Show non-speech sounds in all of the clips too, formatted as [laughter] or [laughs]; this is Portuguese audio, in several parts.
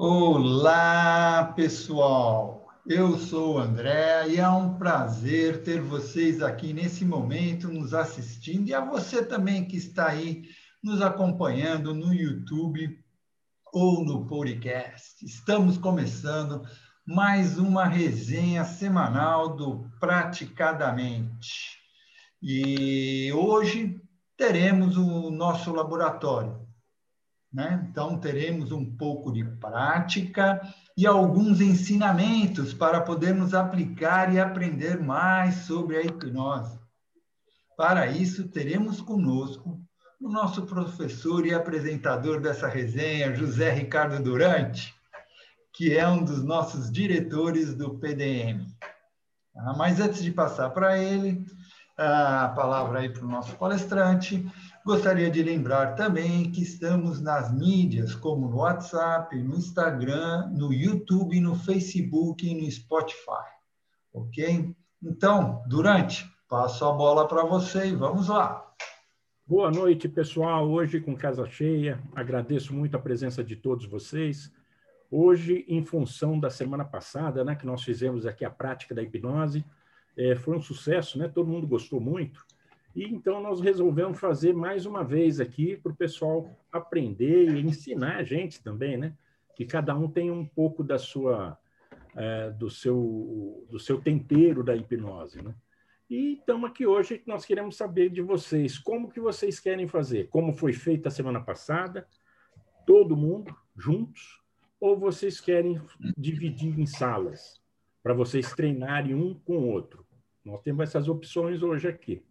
Olá, pessoal! Eu sou o André e é um prazer ter vocês aqui nesse momento nos assistindo e a você também que está aí nos acompanhando no YouTube ou no podcast. Estamos começando mais uma resenha semanal do Praticadamente. E hoje teremos o nosso laboratório né? Então, teremos um pouco de prática e alguns ensinamentos para podermos aplicar e aprender mais sobre a hipnose. Para isso, teremos conosco o nosso professor e apresentador dessa resenha, José Ricardo Durante, que é um dos nossos diretores do PDM. Ah, mas antes de passar para ele, a palavra aí para o nosso palestrante, Gostaria de lembrar também que estamos nas mídias, como no WhatsApp, no Instagram, no YouTube, no Facebook e no Spotify. Ok? Então, Durante, passo a bola para você e vamos lá. Boa noite, pessoal. Hoje com casa cheia. Agradeço muito a presença de todos vocês. Hoje, em função da semana passada, né, que nós fizemos aqui a prática da hipnose, é, foi um sucesso, né? Todo mundo gostou muito. E então nós resolvemos fazer mais uma vez aqui para o pessoal aprender e ensinar a gente também, né? Que cada um tem um pouco da sua, é, do, seu, do seu tempero da hipnose, né? E estamos aqui hoje, nós queremos saber de vocês, como que vocês querem fazer? Como foi feita a semana passada? Todo mundo juntos? Ou vocês querem dividir em salas, para vocês treinarem um com o outro? Nós temos essas opções hoje aqui.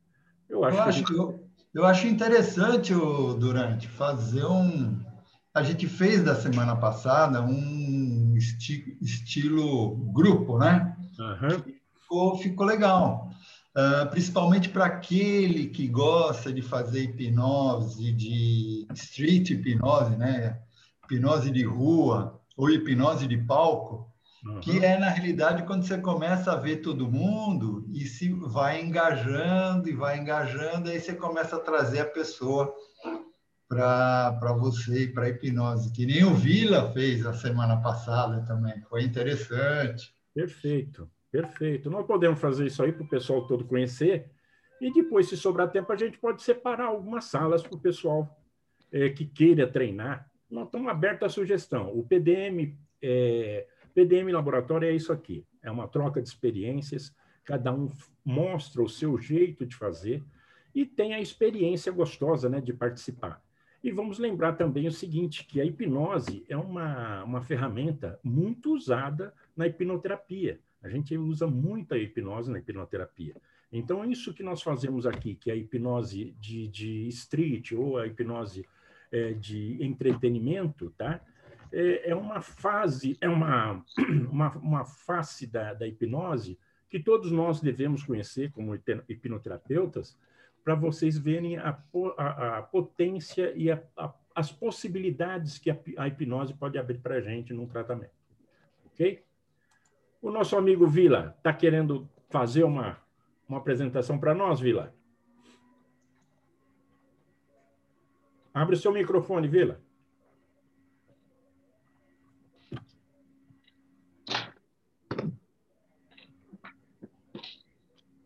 Eu acho, eu acho, gente... eu, eu acho interessante, o Durante, fazer um. A gente fez da semana passada um esti... estilo grupo, né? Uhum. Ficou, ficou legal. Uh, principalmente para aquele que gosta de fazer hipnose, de street hipnose, né? Hipnose de rua ou hipnose de palco Uhum. Que é, na realidade, quando você começa a ver todo mundo e se vai engajando e vai engajando, aí você começa a trazer a pessoa para você e para a hipnose, que nem o Vila fez a semana passada também. Foi interessante. Perfeito, perfeito. Nós podemos fazer isso aí para o pessoal todo conhecer. E depois, se sobrar tempo, a gente pode separar algumas salas para o pessoal é, que queira treinar. Nós estamos abertos à sugestão. O PDM é, PDM Laboratório é isso aqui: é uma troca de experiências, cada um mostra o seu jeito de fazer e tem a experiência gostosa né, de participar. E vamos lembrar também o seguinte, que a hipnose é uma, uma ferramenta muito usada na hipnoterapia. A gente usa muito a hipnose na hipnoterapia. Então, isso que nós fazemos aqui, que é a hipnose de, de street ou a hipnose é, de entretenimento, tá? É, é uma fase, é uma, [clears throat] uma, uma face da, da hipnose que todos nós devemos conhecer como hipnoterapeutas, para vocês verem a, a, a potência e a, as possibilidades que a, hipnose pode abrir para a gente num tratamento. Ok? O nosso amigo Vila está querendo fazer uma, uma apresentação para nós, Vila? Abre o seu microfone, Vila.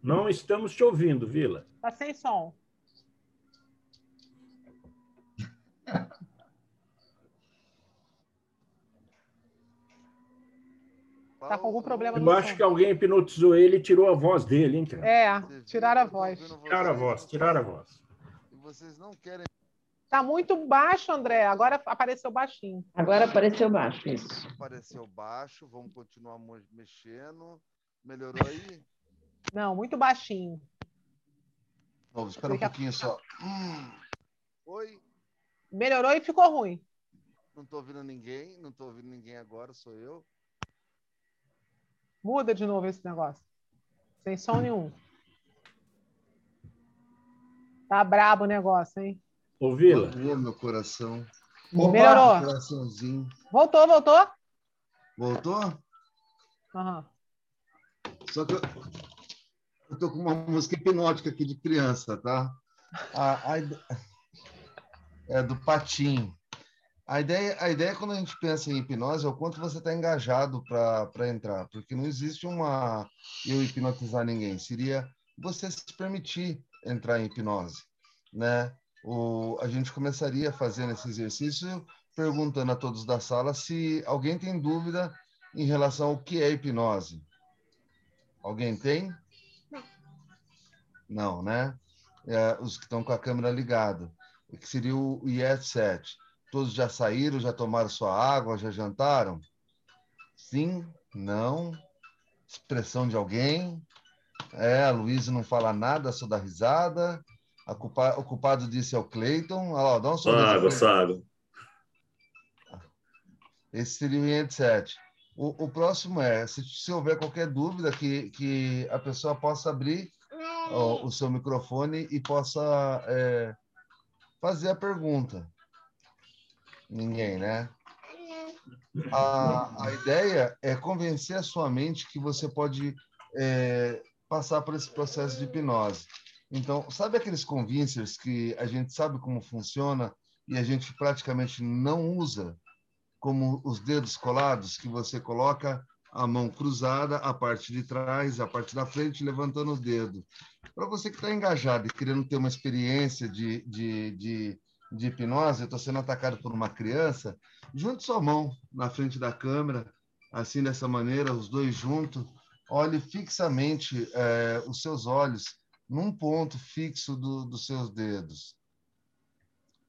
Não estamos te ouvindo, Vila. Está sem som. Tá com algum problema Eu acho som. que alguém hipnotizou ele e tirou a voz dele, hein, cara? É, tiraram a voz. Tiraram a voz, tiraram a voz. E vocês não querem. Tá muito baixo, André. Agora apareceu baixinho. Agora apareceu baixo, isso. Apareceu baixo, vamos continuar mexendo. Melhorou aí? Não, muito baixinho. Oh, espera um pouquinho só. Hum. Oi? Melhorou e ficou ruim. Não estou ouvindo ninguém, não estou ouvindo ninguém agora, sou eu. Muda de novo esse negócio. Sem som nenhum. Tá brabo o negócio, hein? Ouvi-la? meu coração. Opa, Melhorou. Coraçãozinho. Voltou, voltou? Voltou? Uhum. Só que eu, eu tô com uma música hipnótica aqui de criança, tá? A, a, é do Patim. A ideia, a ideia quando a gente pensa em hipnose é o quanto você está engajado para entrar, porque não existe uma eu hipnotizar ninguém, seria você se permitir entrar em hipnose, né? O, a gente começaria fazendo esse exercício perguntando a todos da sala se alguém tem dúvida em relação ao que é hipnose. Alguém tem? Não, né? É, os que estão com a câmera ligada, que seria o IET 7. Todos já saíram, já tomaram sua água, já jantaram? Sim? Não? Expressão de alguém? É, a Luísa não fala nada, só dá risada. Culpa, o culpado disse é o Cleiton. Olha lá, dá um sorriso. Água, água. Esse seria o IET 7. O, o próximo é, se, se, houver qualquer dúvida, que, que a pessoa possa abrir ó, o seu microfone e possa é, fazer a pergunta. Ninguém, né? A, a ideia é convencer a sua mente que você pode é, passar por esse processo de hipnose. Então, sabe aqueles convincers que a gente sabe como funciona e a gente praticamente não usa? como os dedos colados, que você coloca a mão cruzada, a parte de trás, a parte da frente, levantando o dedo. Para você que está engajado e querendo ter uma experiência de, de, de, de hipnose, eu estou sendo atacado por uma criança, junte sua mão na frente da câmera, assim, dessa maneira, os dois juntos, olhe fixamente é, os seus olhos num ponto fixo do, dos seus dedos.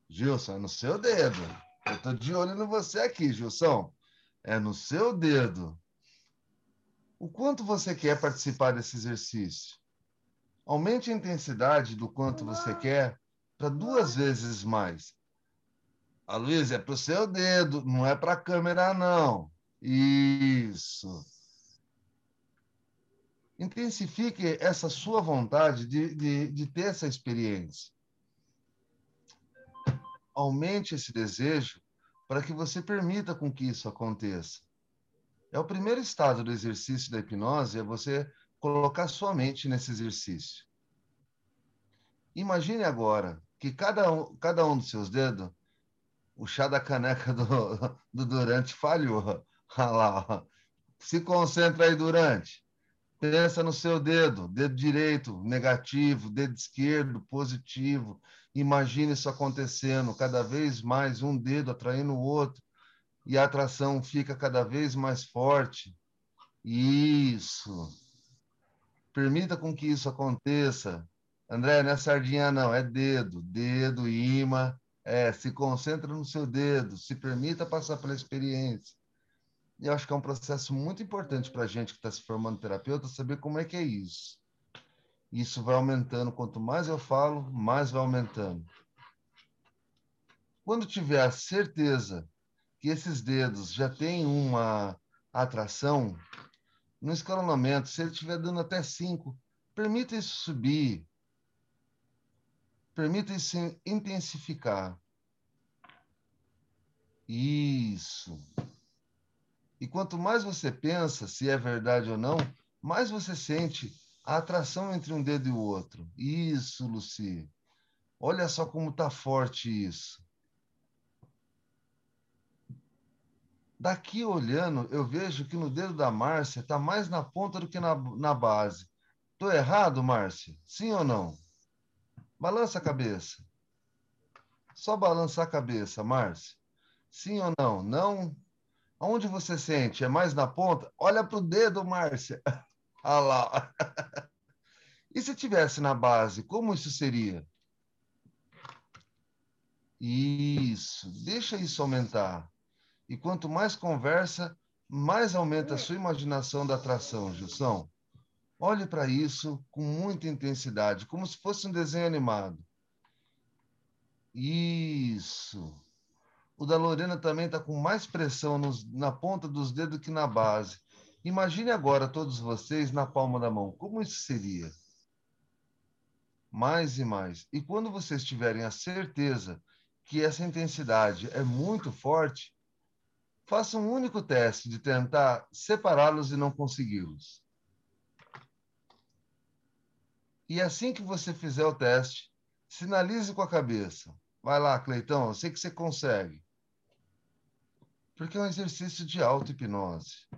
Gilson, é no seu dedo. Eu estou de olho em você aqui, Gilson. É no seu dedo. O quanto você quer participar desse exercício? Aumente a intensidade do quanto você quer para duas vezes mais. A Luiz, é para o seu dedo, não é para a câmera, não. Isso. Intensifique essa sua vontade de, de, de ter essa experiência aumente esse desejo para que você permita com que isso aconteça. É o primeiro estado do exercício da hipnose, é você colocar sua mente nesse exercício. Imagine agora que cada um, cada um dos seus dedos, o chá da caneca do, do Durante falhou. Olha lá, se concentra aí, Durante. Pensa no seu dedo, dedo direito negativo, dedo esquerdo positivo. Imagine isso acontecendo, cada vez mais um dedo atraindo o outro e a atração fica cada vez mais forte. Isso. Permita com que isso aconteça. André, não é sardinha não, é dedo, dedo, imã. É, se concentra no seu dedo, se permita passar pela experiência. E eu acho que é um processo muito importante para a gente que está se formando terapeuta saber como é que é isso. Isso vai aumentando. Quanto mais eu falo, mais vai aumentando. Quando tiver a certeza que esses dedos já têm uma atração, no escalonamento, se ele estiver dando até cinco, permita isso subir. Permita isso intensificar. Isso. E quanto mais você pensa se é verdade ou não, mais você sente a atração entre um dedo e o outro. Isso, Luci. Olha só como está forte isso. Daqui olhando, eu vejo que no dedo da Márcia está mais na ponta do que na, na base. Estou errado, Márcia? Sim ou não? Balança a cabeça. Só balançar a cabeça, Márcia. Sim ou não? Não? Onde você sente? É mais na ponta? Olha para o dedo, Márcia. [laughs] Olha lá. E se tivesse na base, como isso seria? Isso. Deixa isso aumentar. E quanto mais conversa, mais aumenta a sua imaginação da atração, Gilson. Olhe para isso com muita intensidade, como se fosse um desenho animado. Isso. O da Lorena também está com mais pressão nos, na ponta dos dedos que na base. Imagine agora todos vocês na palma da mão. Como isso seria? Mais e mais. E quando vocês tiverem a certeza que essa intensidade é muito forte, faça um único teste de tentar separá-los e não consegui-los. E assim que você fizer o teste, sinalize com a cabeça. Vai lá, Cleitão, eu sei que você consegue. Porque é um exercício de auto-hipnose.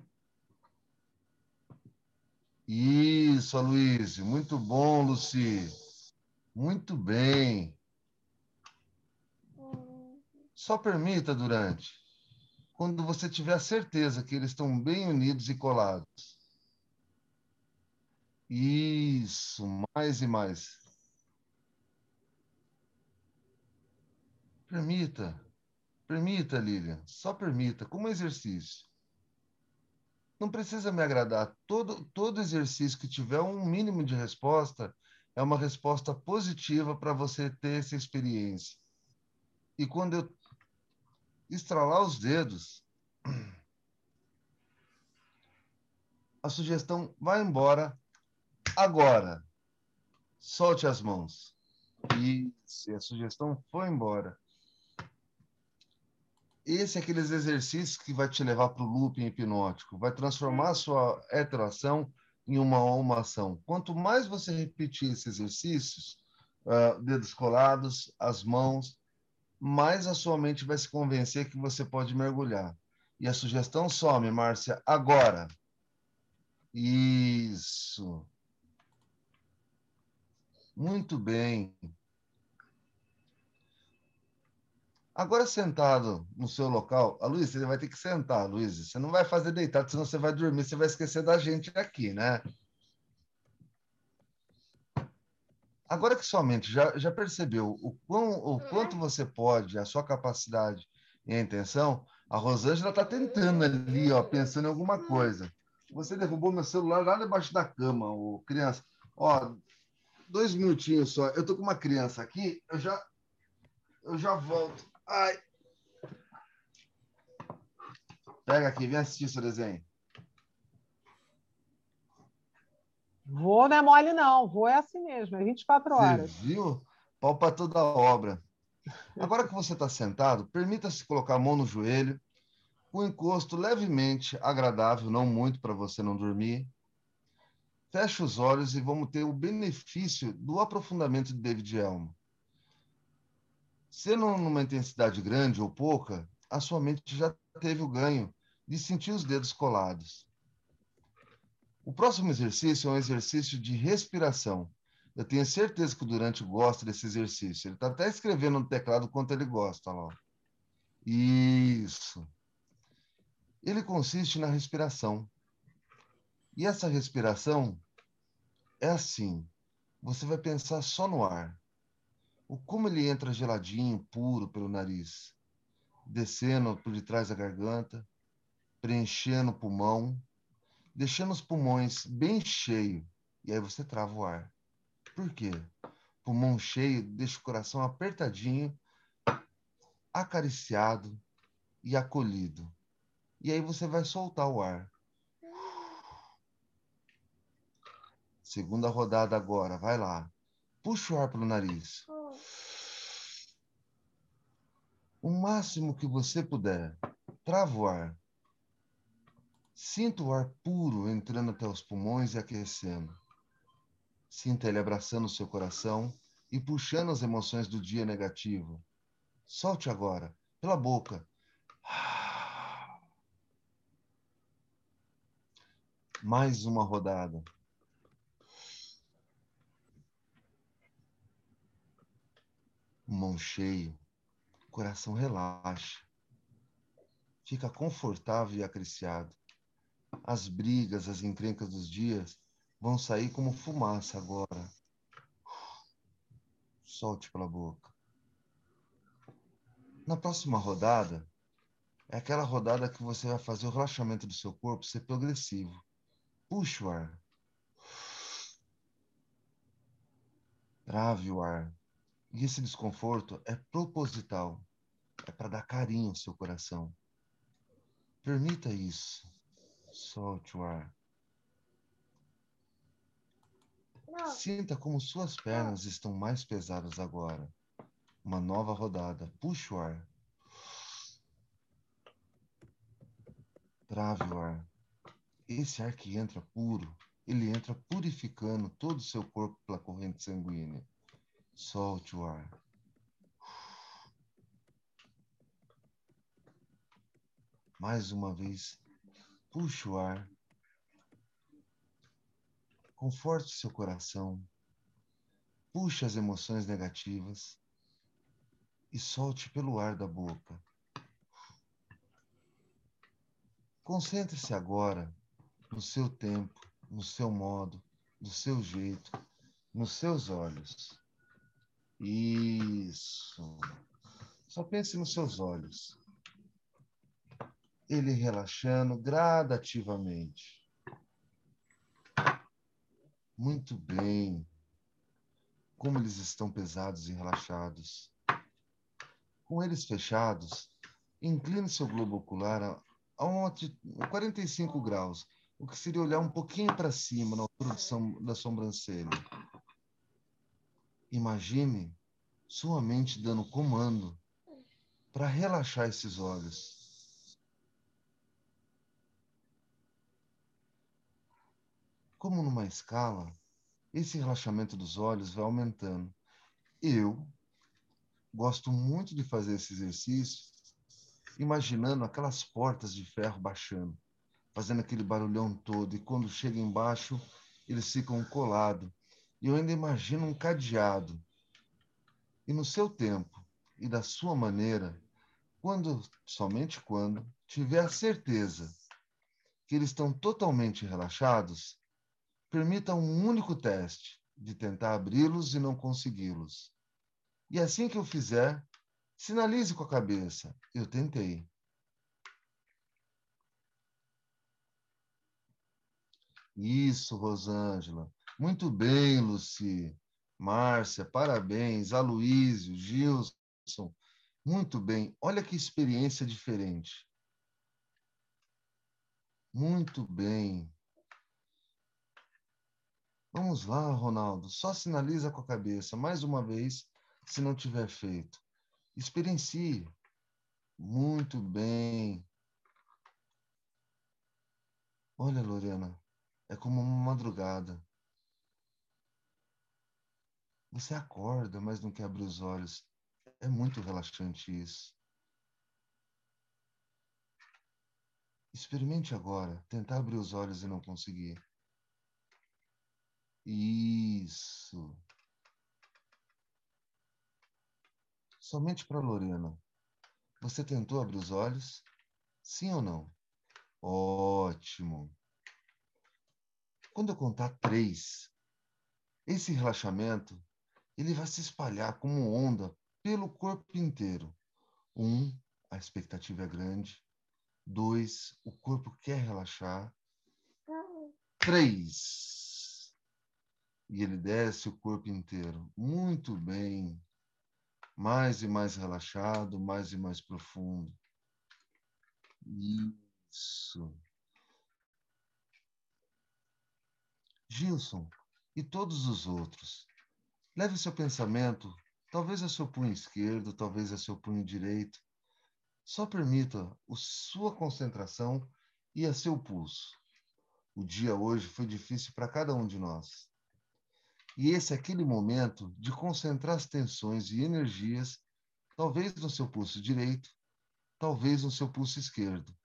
Isso, Aloysio. Muito bom, Luci. Muito bem. Só permita durante. Quando você tiver certeza que eles estão bem unidos e colados. Isso, mais e mais. Permita. Permita, Lilian. Só permita, como exercício. Não precisa me agradar. Todo, todo exercício que tiver um mínimo de resposta é uma resposta positiva para você ter essa experiência. E quando eu estralar os dedos, a sugestão vai embora agora. Solte as mãos. Isso, a sugestão foi embora. Esse é aqueles exercícios que vai te levar para o looping hipnótico, vai transformar a sua heteroação em uma homoação. Quanto mais você repetir esses exercícios, uh, dedos colados, as mãos, mais a sua mente vai se convencer que você pode mergulhar. E a sugestão some, Márcia, agora. Isso. Muito bem. Agora, sentado no seu local, a Luiz, você vai ter que sentar, Luiz. Você não vai fazer deitado, senão você vai dormir, você vai esquecer da gente aqui, né? Agora que sua mente já, já percebeu o, quão, o quanto você pode, a sua capacidade e a intenção, a Rosângela está tentando ali, ó, pensando em alguma coisa. Você derrubou meu celular lá debaixo da cama, ô, criança. Ó, dois minutinhos só. Eu tô com uma criança aqui, eu já, eu já volto. Ai. Pega aqui, vem assistir seu desenho. Vou não é mole, não. Vou é assim mesmo, é 24 horas. Você viu? Pau para toda a obra. Agora que você está sentado, permita-se colocar a mão no joelho, com um encosto levemente agradável, não muito para você não dormir. Feche os olhos e vamos ter o benefício do aprofundamento de David Elmo. Sendo numa intensidade grande ou pouca, a sua mente já teve o ganho de sentir os dedos colados. O próximo exercício é um exercício de respiração. Eu tenho certeza que o Durante gosta desse exercício. Ele está até escrevendo no teclado quanto ele gosta. Lá. Isso. Ele consiste na respiração. E essa respiração é assim. Você vai pensar só no ar o como ele entra geladinho, puro pelo nariz, descendo por detrás da garganta, preenchendo o pulmão, deixando os pulmões bem cheios, e aí você trava o ar. Por quê? Pulmão cheio deixa o coração apertadinho, acariciado e acolhido. E aí você vai soltar o ar. Segunda rodada agora, vai lá. Puxa o ar pelo nariz. O máximo que você puder. Trava o ar. Sinta o ar puro entrando até os pulmões e aquecendo. Sinta ele abraçando o seu coração e puxando as emoções do dia negativo. Solte agora, pela boca. [sighs] Mais uma rodada. mão cheio, coração relaxa, fica confortável e acariciado. As brigas, as encrencas dos dias vão sair como fumaça agora. Solte pela boca. Na próxima rodada, é aquela rodada que você vai fazer o relaxamento do seu corpo ser progressivo. Puxe o ar. Trave o ar. E esse desconforto é proposital, é para dar carinho ao seu coração. Permita isso. Solte o ar. Sinta como suas pernas estão mais pesadas agora. Uma nova rodada. Puxe o ar. Trave o ar. Esse ar que entra puro, ele entra purificando todo o seu corpo pela corrente sanguínea. Solte o ar. Mais uma vez, puxe o ar. Conforte seu coração. Puxe as emoções negativas e solte pelo ar da boca. Concentre-se agora no seu tempo, no seu modo, do seu jeito, nos seus olhos. Isso. Só pense nos seus olhos. Ele relaxando gradativamente. Muito bem. Como eles estão pesados e relaxados. Com eles fechados, incline seu globo ocular a, a 45 graus, o que seria olhar um pouquinho para cima, na altura da sobrancelha. Imagine sua mente dando comando para relaxar esses olhos. Como numa escala, esse relaxamento dos olhos vai aumentando. Eu gosto muito de fazer esse exercício imaginando aquelas portas de ferro baixando, fazendo aquele barulhão todo, e quando chega embaixo, eles ficam colados. E eu ainda imagino um cadeado. E no seu tempo e da sua maneira, quando, somente quando, tiver a certeza que eles estão totalmente relaxados, permita um único teste de tentar abri-los e não consegui-los. E assim que eu fizer, sinalize com a cabeça: eu tentei. Isso, Rosângela. Muito bem, Luci. Márcia, parabéns. Aloísio, Gilson, muito bem. Olha que experiência diferente. Muito bem. Vamos lá, Ronaldo. Só sinaliza com a cabeça mais uma vez, se não tiver feito. Experiencie. Muito bem. Olha, Lorena, é como uma madrugada. Você acorda, mas não quer abrir os olhos. É muito relaxante isso. Experimente agora tentar abrir os olhos e não conseguir. Isso. Somente para Lorena. Você tentou abrir os olhos? Sim ou não? Ótimo. Quando eu contar três, esse relaxamento ele vai se espalhar como onda pelo corpo inteiro. Um, a expectativa é grande. Dois, o corpo quer relaxar. Três, e ele desce o corpo inteiro. Muito bem. Mais e mais relaxado, mais e mais profundo. Isso. Gilson e todos os outros Leve seu pensamento, talvez a seu punho esquerdo, talvez a seu punho direito. Só permita a sua concentração e a seu pulso. O dia hoje foi difícil para cada um de nós. E esse é aquele momento de concentrar as tensões e energias, talvez no seu pulso direito, talvez no seu pulso esquerdo,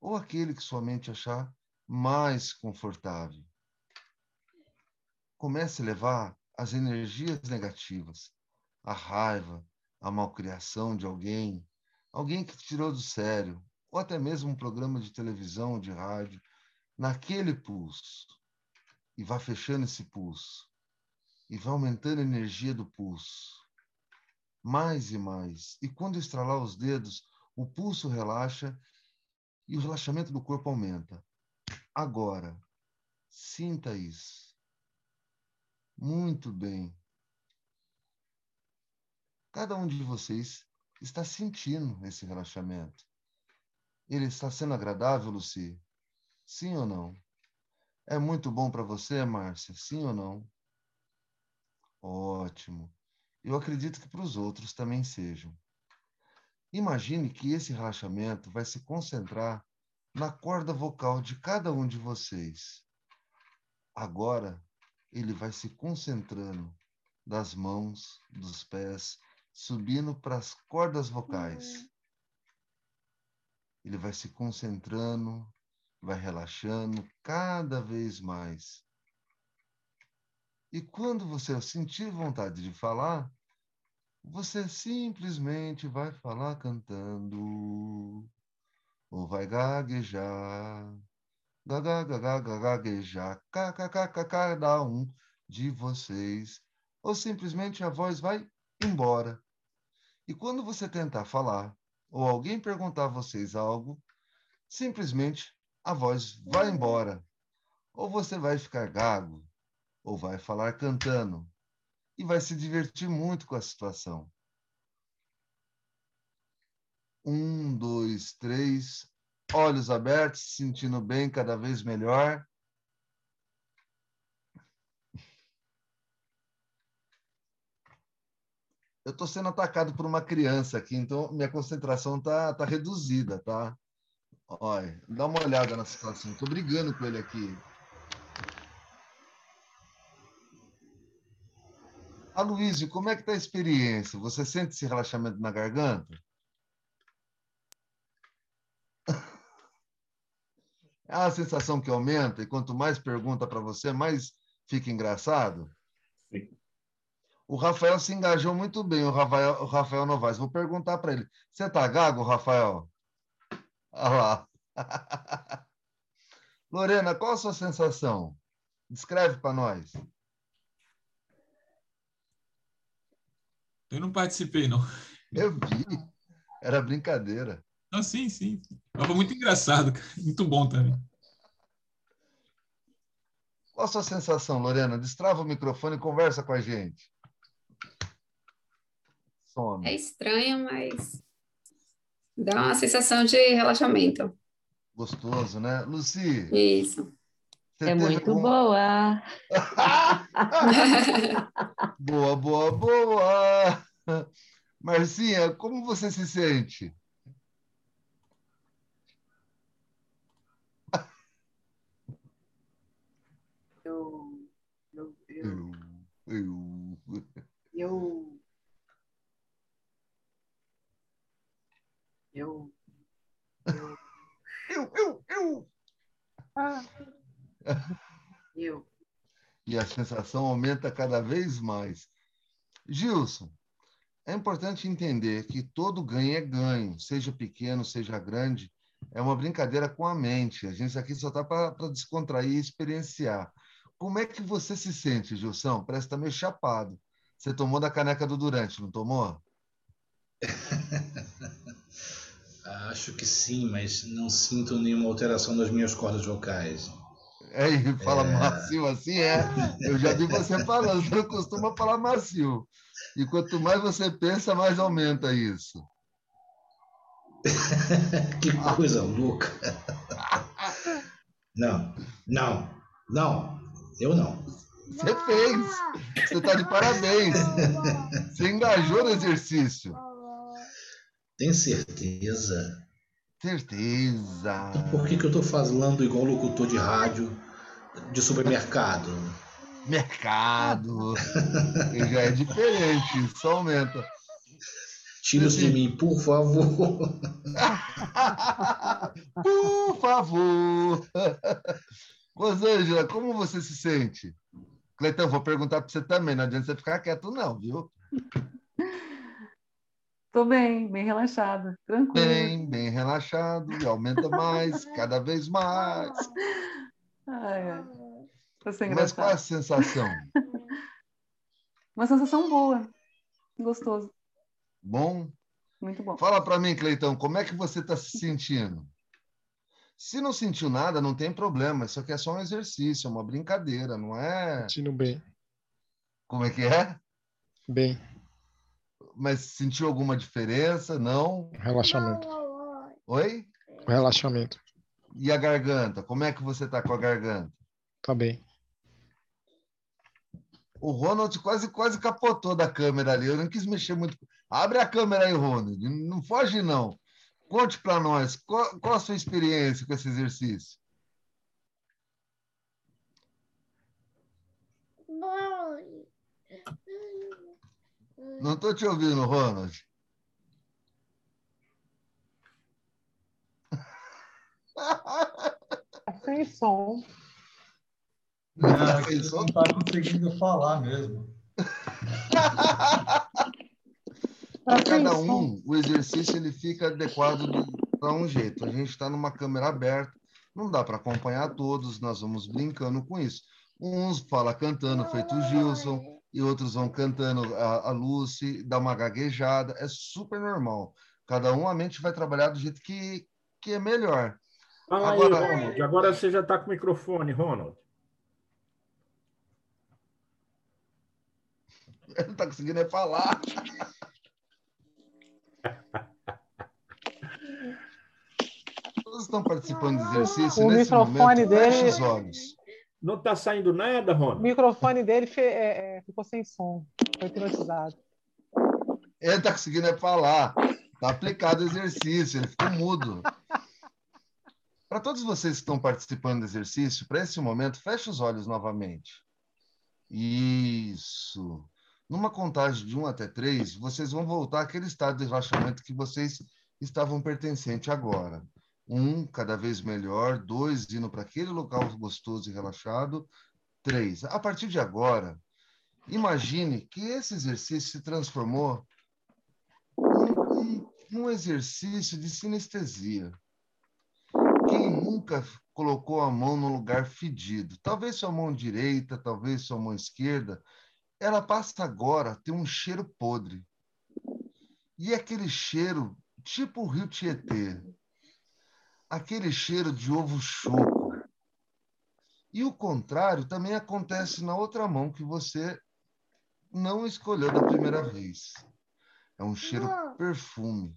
ou aquele que sua mente achar mais confortável. Comece a levar as energias negativas, a raiva, a malcriação de alguém, alguém que te tirou do sério, ou até mesmo um programa de televisão ou de rádio, naquele pulso. E vá fechando esse pulso. E vá aumentando a energia do pulso. Mais e mais. E quando estralar os dedos, o pulso relaxa e o relaxamento do corpo aumenta. Agora, sinta isso. Muito bem. Cada um de vocês está sentindo esse relaxamento. Ele está sendo agradável, Luci? Sim ou não? É muito bom para você, Márcia? Sim ou não? Ótimo. Eu acredito que para os outros também sejam. Imagine que esse relaxamento vai se concentrar na corda vocal de cada um de vocês. Agora, ele vai se concentrando das mãos, dos pés, subindo para as cordas vocais. ele vai se concentrando, vai relaxando cada vez mais. E quando você sentir vontade de falar, você simplesmente vai falar cantando, ou vai gaguejar, gaguejar, cada um de vocês, ou simplesmente a voz vai embora. E quando você tentar falar, ou alguém perguntar a vocês algo, simplesmente a voz vai embora. Ou você vai ficar gago, ou vai falar cantando, e vai se divertir muito com a situação. Um, dois, três, olhos abertos, sentindo bem cada vez melhor. Eu estou sendo atacado por uma criança aqui, então minha concentração está tá reduzida, tá? Olha, dá uma olhada na situação. Estou brigando com ele aqui. Aloysio, como é que está a experiência? Você sente esse relaxamento na garganta? [laughs] É a sensação que aumenta e quanto mais pergunta para você, mais fica engraçado? Sim. O Rafael se engajou muito bem, o Rafael, o Rafael Novaes. Vou perguntar para ele. Você está gago, Rafael? Olha lá. [laughs] Lorena, qual a sua sensação? Descreve para nós. Eu não participei, não. Eu vi. Era brincadeira. Ah, sim, sim. Mas foi muito engraçado, muito bom também. Qual a sua sensação, Lorena? Destrava o microfone e conversa com a gente. Some. É estranho, mas dá uma sensação de relaxamento. Gostoso, né? Luci. Isso. É muito algum... boa. [laughs] boa, boa, boa. Marcinha, como você se sente? Eu. Eu. Eu. Eu. Eu. Eu. Eu. Eu. Eu. Eu. Ah. Eu. E a sensação aumenta cada vez mais. Gilson, é importante entender que todo ganho é ganho, seja pequeno, seja grande, é uma brincadeira com a mente. A gente aqui só está para descontrair e experienciar. Como é que você se sente, Gilson? Parece que está meio chapado. Você tomou da caneca do Durante, não tomou? [laughs] Acho que sim, mas não sinto nenhuma alteração nas minhas cordas vocais. É, e fala é... macio assim, é. Eu já vi você falando, você não costuma falar macio. E quanto mais você pensa, mais aumenta isso. [laughs] que coisa louca. Não, não, não, eu não. Você fez. Você está de parabéns. Você engajou no exercício. Tem certeza? Certeza. Então por que, que eu estou falando igual locutor de rádio de supermercado? Mercado. Já é diferente, isso aumenta. Tira isso de mim, por favor. [laughs] por favor. Rosângela, como você se sente? Cleitão, vou perguntar para você também, não adianta você ficar quieto, não, viu? Estou bem, bem relaxado, tranquilo. Bem, bem relaxado, e aumenta mais, cada vez mais. [laughs] Ai, ai. Mas qual é a sensação? [laughs] Uma sensação boa, gostoso. Bom? Muito bom. Fala para mim, Cleitão, como é que você está se sentindo? Se não sentiu nada, não tem problema. Isso aqui é só um exercício, é uma brincadeira, não é? Sentindo bem. Como é que é? Bem mas sentiu alguma diferença? Não? Relaxamento. Oi? Relaxamento. E a garganta? Como é que você tá com a garganta? Tá bem. O Ronald quase quase capotou da câmera ali. Eu não quis mexer muito. Abre a câmera aí, Ronald. Não foge, não. Conte para nós. Qual, qual a sua experiência com esse exercício? Não estou te ouvindo, Ronald. Sem som. Não, não está conseguindo falar mesmo. [laughs] Para cada um, o exercício ele fica adequado para um jeito. A gente está numa câmera aberta, não dá para acompanhar todos, nós vamos brincando com isso. Uns fala cantando, feito o Gilson, e outros vão cantando a, a Lucy, dá uma gaguejada, é super normal. Cada um a mente vai trabalhar do jeito que, que é melhor. Fala agora, aí, Ronald. Agora você já está com o microfone, Ronald. Ele [laughs] não está conseguindo é falar. Todos estão participando do exercício. O Nesse microfone momento, dele. feche os olhos. Não está saindo nada, O Ronald? microfone dele fe- é, é, ficou sem som. Foi hipnotizado. Ele está conseguindo é falar. Está aplicado o exercício, ele ficou mudo. Para todos vocês que estão participando do exercício, para esse momento, feche os olhos novamente. Isso. Numa contagem de 1 até 3, vocês vão voltar àquele estado de relaxamento que vocês estavam pertencentes agora. Um, cada vez melhor. Dois, indo para aquele local gostoso e relaxado. Três. A partir de agora, imagine que esse exercício se transformou num, num exercício de sinestesia. Quem nunca colocou a mão no lugar fedido? Talvez sua mão direita, talvez sua mão esquerda. Ela passa agora a ter um cheiro podre. E aquele cheiro, tipo o rio Tietê. Aquele cheiro de ovo choco. E o contrário também acontece na outra mão que você não escolheu da primeira vez. É um cheiro perfume.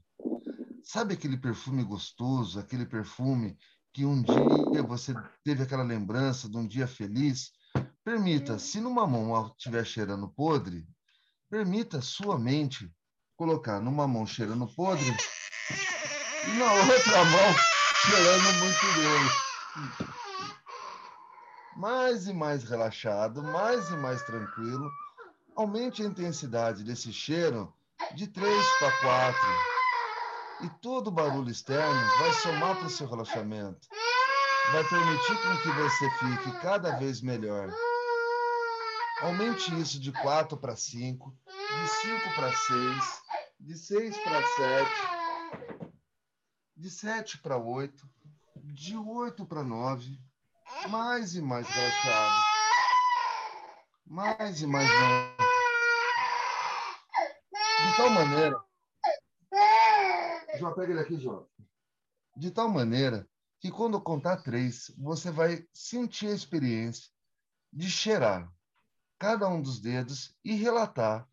Sabe aquele perfume gostoso, aquele perfume que um dia você teve aquela lembrança de um dia feliz? Permita, se numa mão estiver cheirando podre, permita sua mente colocar numa mão cheirando podre e na outra mão cheirando muito bem. Mais e mais relaxado, mais e mais tranquilo. Aumente a intensidade desse cheiro de 3 para 4. E todo o barulho externo vai somar para o seu relaxamento. Vai permitir com que você fique cada vez melhor. Aumente isso de 4 para 5, de 5 para 6, de 6 para 7, de 7 para 8, de 8 para 9, mais e mais relaxado. Mais e mais lento. De tal maneira. João, pega ele aqui, João. De tal maneira que quando eu contar três, você vai sentir a experiência de cheirar cada um dos dedos e relatar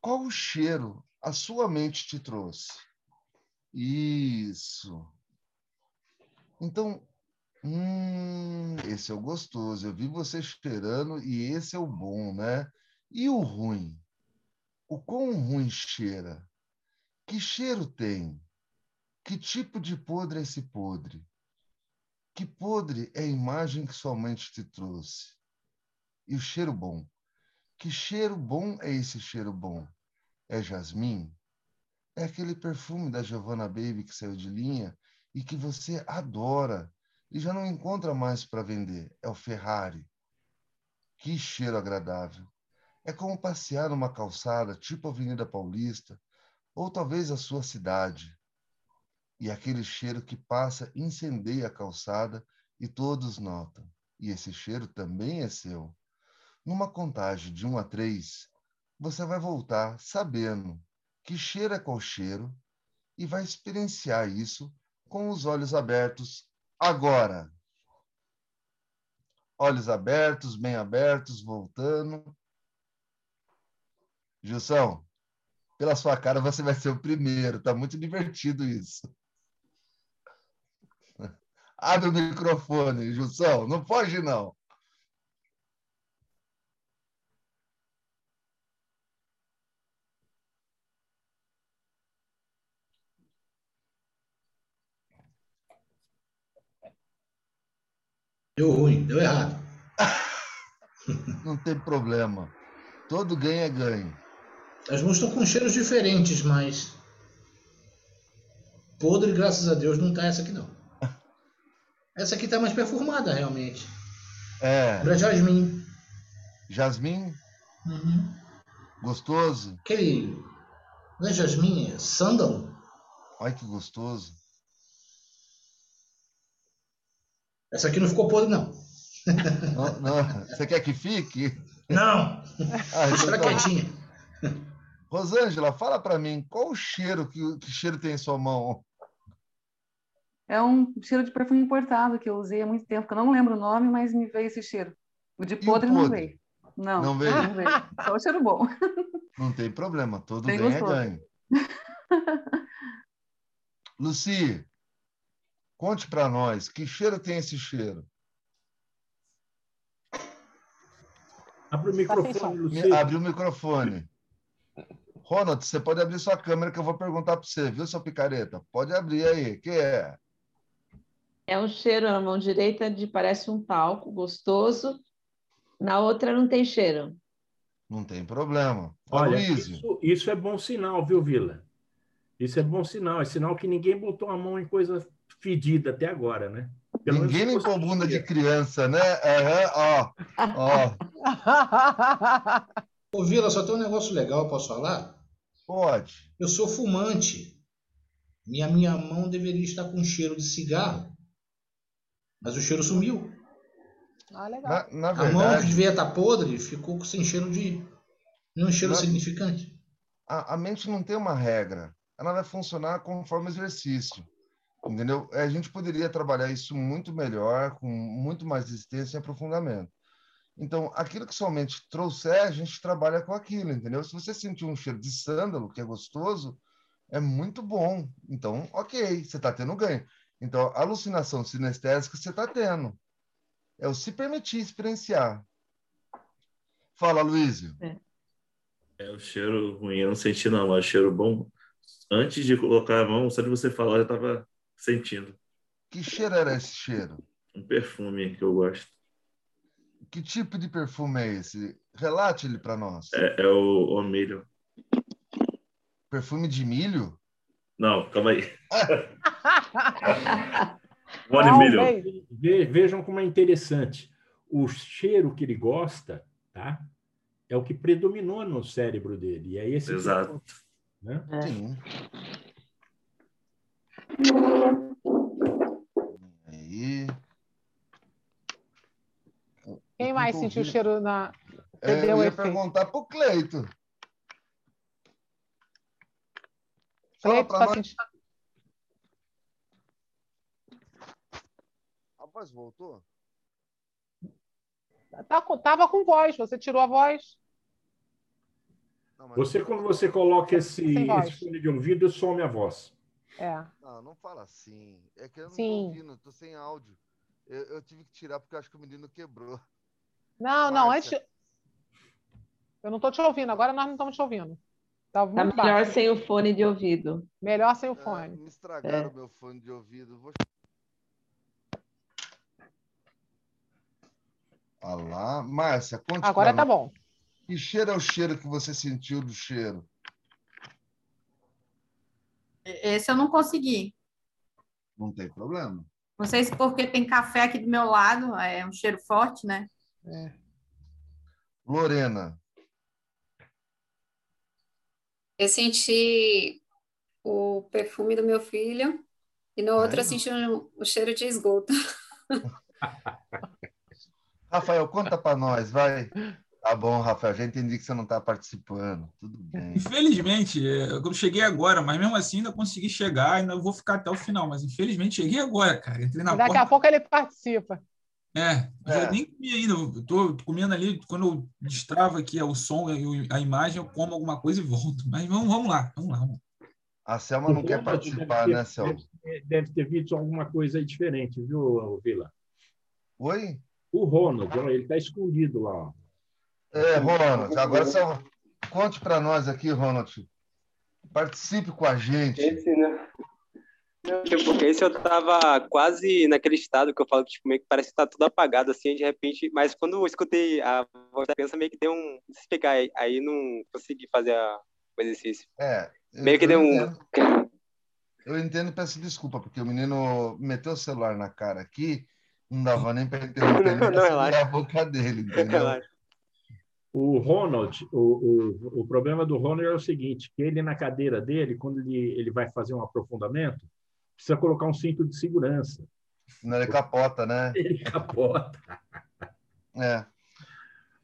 qual o cheiro a sua mente te trouxe. Isso. Então, hum, esse é o gostoso. Eu vi você cheirando e esse é o bom, né? E o ruim? O quão ruim cheira? Que cheiro tem? Que tipo de podre é esse podre? Que podre é a imagem que sua mente te trouxe? E o cheiro bom? Que cheiro bom é esse cheiro bom? É jasmim? É aquele perfume da Giovanna Baby que saiu de linha e que você adora e já não encontra mais para vender. É o Ferrari. Que cheiro agradável. É como passear numa calçada tipo Avenida Paulista ou talvez a sua cidade. E aquele cheiro que passa incendeia a calçada e todos notam. E esse cheiro também é seu. Numa contagem de um a três, você vai voltar sabendo que cheiro é qual cheiro e vai experienciar isso com os olhos abertos agora. Olhos abertos, bem abertos, voltando. Gilson, pela sua cara você vai ser o primeiro. Tá muito divertido isso. Abre o microfone, Gilson. Não pode, não. Deu ruim, deu errado. [laughs] Não tem problema. Todo ganho é ganho. As mãos estão com cheiros diferentes, mas. Podre, graças a Deus, não tá essa aqui não. [laughs] Essa aqui tá mais perfumada, realmente. É. Lembra jasmim. Jasmim? Uhum. Gostoso? Aquele. Não é jasmim, é sândalo? Olha que gostoso. Essa aqui não ficou podre, não. Não, não. Você quer que fique? Não! Ah, Deixa então tá. quietinha. Rosângela, fala para mim, qual o cheiro que, que cheiro tem em sua mão? É um cheiro de perfume importado que eu usei há muito tempo, que eu não lembro o nome, mas me veio esse cheiro. O de E o podre não podre? veio. Não, Não veio? não veio. Só o cheiro bom. Não tem problema, todo Bem é ganho. [laughs] Luci, conte para nós, que cheiro tem esse cheiro? Abre o microfone, Luci. Abre o microfone. Ronald, você pode abrir sua câmera que eu vou perguntar para você, viu, seu picareta? Pode abrir aí. que é? É um cheiro na mão direita de parece um talco gostoso, na outra não tem cheiro. Não tem problema. Olha, isso, isso é bom sinal, viu, Vila? Isso é bom sinal. É sinal que ninguém botou a mão em coisa fedida até agora, né? Pelo ninguém limpou bunda de criança, né? Aham, ó, ó. [laughs] Ô, Vila, só tem um negócio legal, posso falar? Pode. Eu sou fumante. Minha, minha mão deveria estar com cheiro de cigarro. Mas o cheiro sumiu. Ah, legal. Na, na A mão que verdade, devia estar podre ficou sem cheiro de. Nenhum cheiro Na- significante. a, a mente não tem uma regra. Ela vai funcionar conforme o exercício. Entendeu? A gente poderia trabalhar isso muito melhor, com muito mais existência e aprofundamento. Então, aquilo que sua mente trouxer, a gente trabalha com aquilo, entendeu? Se você sentir um cheiro de sândalo, que é gostoso, é muito bom. Então, ok, você está tendo ganho. Então, alucinação sinestésica você está tendo. É o se permitir experienciar. Fala, Luísio. É o cheiro ruim, eu não senti não, mas o cheiro bom. Antes de colocar a mão, só de você falar, eu já estava sentindo. Que cheiro era esse cheiro? Um perfume que eu gosto. Que tipo de perfume é esse? Relate ele para nós. É, é o, o milho. Perfume de milho? Não, calma aí. [laughs] Qual One milho. Ve- ve- Vejam como é interessante. O cheiro que ele gosta, tá? É o que predominou no cérebro dele. E é esse que- Exato. né? Sim. Aí. Quem mais sentiu o cheiro na. É, eu ia efeito? perguntar para o Cleito. Fala Cleito para tá nós. sentindo- A voz voltou? Tá com- Tava com voz, você tirou a voz. Não, mas- Você, quando você coloca esse, esse fone de ouvido, some a voz. É. Não, não fala assim. É que eu não Sim. tô ouvindo, tô sem áudio. Eu, eu tive que tirar porque eu acho que o menino quebrou. Não, não, antes. Márcia. Eu não estou te ouvindo, agora nós não estamos te ouvindo. Tá Tá melhor baixo. sem o fone de ouvido. Melhor sem o É, fone. me estragaram É. o meu fone de ouvido. Vou... Ah lá. Márcia, conte Agora tá nós. bom. Que cheiro é o cheiro que você sentiu do cheiro? Esse eu não consegui. Não tem problema. Não sei se porque tem café aqui do meu lado, é um cheiro forte, né? É. Lorena, Eu senti o perfume do meu filho e no outro eu senti um- o cheiro de esgoto. [laughs] Rafael, conta para nós, vai. Tá bom, Rafael, já entendi que você não está participando. Tudo bem. Infelizmente, é, eu cheguei agora, mas mesmo assim ainda consegui chegar, ainda vou ficar até o final. Mas infelizmente cheguei agora, cara. Entrei na Daqui porta. a pouco ele participa. É, eu É. nem comi ainda. Eu tô comendo ali, quando eu destravo aqui o som e a imagem, eu como alguma coisa e volto. Mas vamos, vamos lá, vamos lá. Vamos. A Selma não quer participar, deve né, ter, Selma? deve ter- deve ter visto alguma coisa aí diferente, viu, Vila? Oi? O Ronald, ele está escondido lá. ó. É, Ronald, agora só conte para nós aqui, Ronald. Participe com a gente. Esse, né? Tipo, esse eu tava quase naquele estado que eu falo que tipo, meio que parece que tá tudo apagado, assim, de repente. Mas quando eu escutei a voz da criança, meio que deu um. Explicar, aí, aí não consegui fazer a- o exercício. É. Meio que eu deu um. entendo. Eu entendo e peço desculpa, porque o menino meteu o celular na cara aqui, não dava nem para interromper, [laughs] Não, não, relaxa. a boca dele, entendeu? Relaxa. O Ronald, o, o, o problema do Ronald é o seguinte, que ele na cadeira dele, quando ele, ele vai fazer um aprofundamento, precisa colocar um cinto de segurança. Não, ele capota, né? [laughs] Ele capota. É.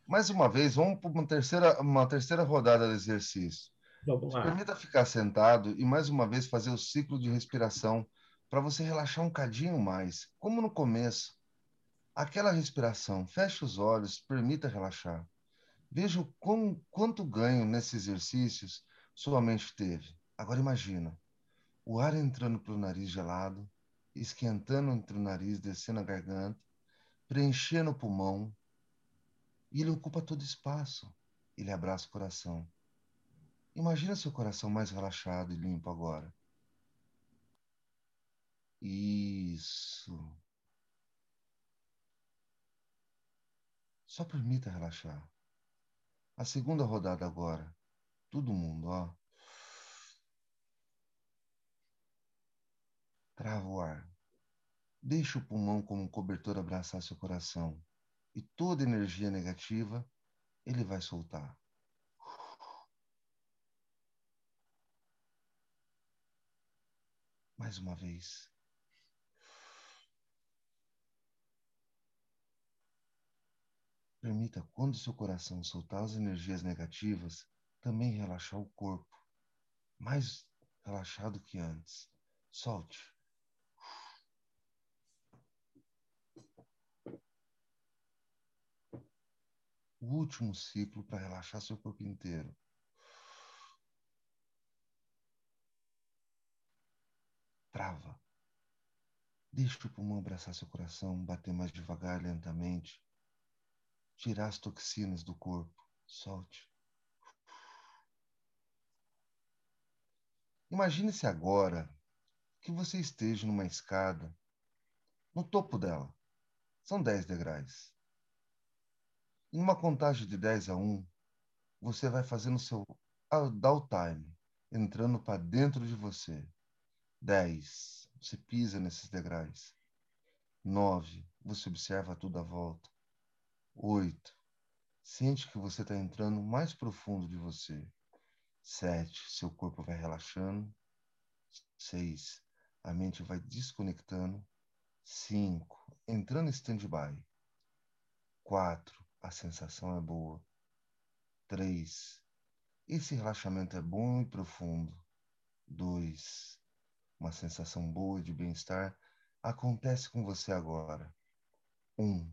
Mais uma vez, vamos para uma terceira, uma terceira rodada do exercício. Vamos lá. Permita ficar sentado e mais uma vez fazer o ciclo de respiração para você relaxar um cadinho mais, como no começo. Aquela respiração, feche os olhos, permita relaxar. Veja quão, quanto ganho nesses exercícios sua mente teve. Agora imagina, o ar entrando pelo nariz gelado, esquentando entre o nariz, descendo a garganta, preenchendo o pulmão, e ele ocupa todo espaço. Ele abraça o coração. Imagina seu coração mais relaxado e limpo agora. Isso. Só permita relaxar. A segunda rodada agora. Todo mundo, ó. Trava o ar. Deixe o pulmão como um cobertor abraçar seu coração. E toda energia negativa ele vai soltar. Mais uma vez. Permita, quando seu coração soltar as energias negativas, também relaxar o corpo. Mais relaxado que antes. Solte. O último ciclo para relaxar seu corpo inteiro. Trava. Deixe o pulmão abraçar seu coração, bater mais devagar, lentamente. Tirar as toxinas do corpo. Solte. Imagine-se agora que você esteja numa escada, no topo dela. São 10 degraus. Em uma contagem de 10 a 1, você vai fazendo seu down time, entrando para dentro de você. 10. Você pisa nesses degraus. 9. Você observa tudo à volta. 8. Sente que você está entrando mais profundo de você. 7. Seu corpo vai relaxando. 6. A mente vai desconectando. 5. Entrando em stand-by. 4. A sensação é boa. 3. Esse relaxamento é bom e profundo. 2. Uma sensação boa de bem-estar acontece com você agora. 1. Um,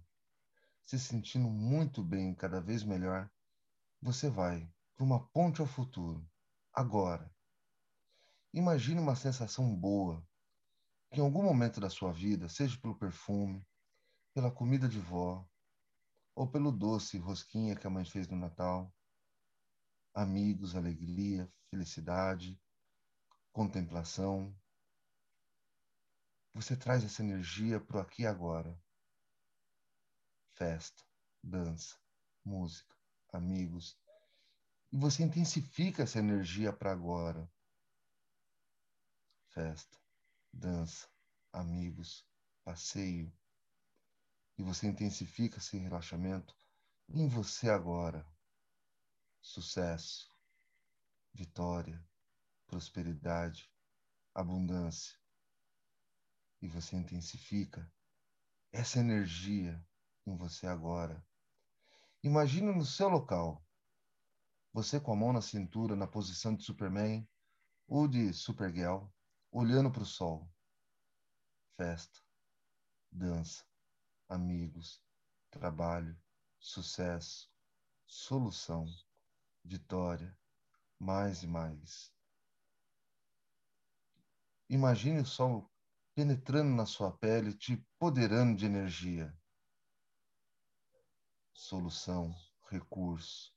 se sentindo muito bem, cada vez melhor, você vai para uma ponte ao futuro, agora. Imagine uma sensação boa, que em algum momento da sua vida, seja pelo perfume, pela comida de vó, ou pelo doce rosquinha que a mãe fez no Natal, amigos, alegria, felicidade, contemplação. Você traz essa energia para o aqui e agora. Festa, dança, música, amigos. E você intensifica essa energia para agora. Festa, dança, amigos, passeio. E você intensifica esse relaxamento em você agora. Sucesso, vitória, prosperidade, abundância. E você intensifica essa energia em você agora. Imagine no seu local, você com a mão na cintura, na posição de Superman ou de Supergirl, olhando para o sol. Festa, dança, amigos, trabalho, sucesso, solução, vitória, mais e mais. Imagine o sol penetrando na sua pele, te poderando de energia. Solução, recurso,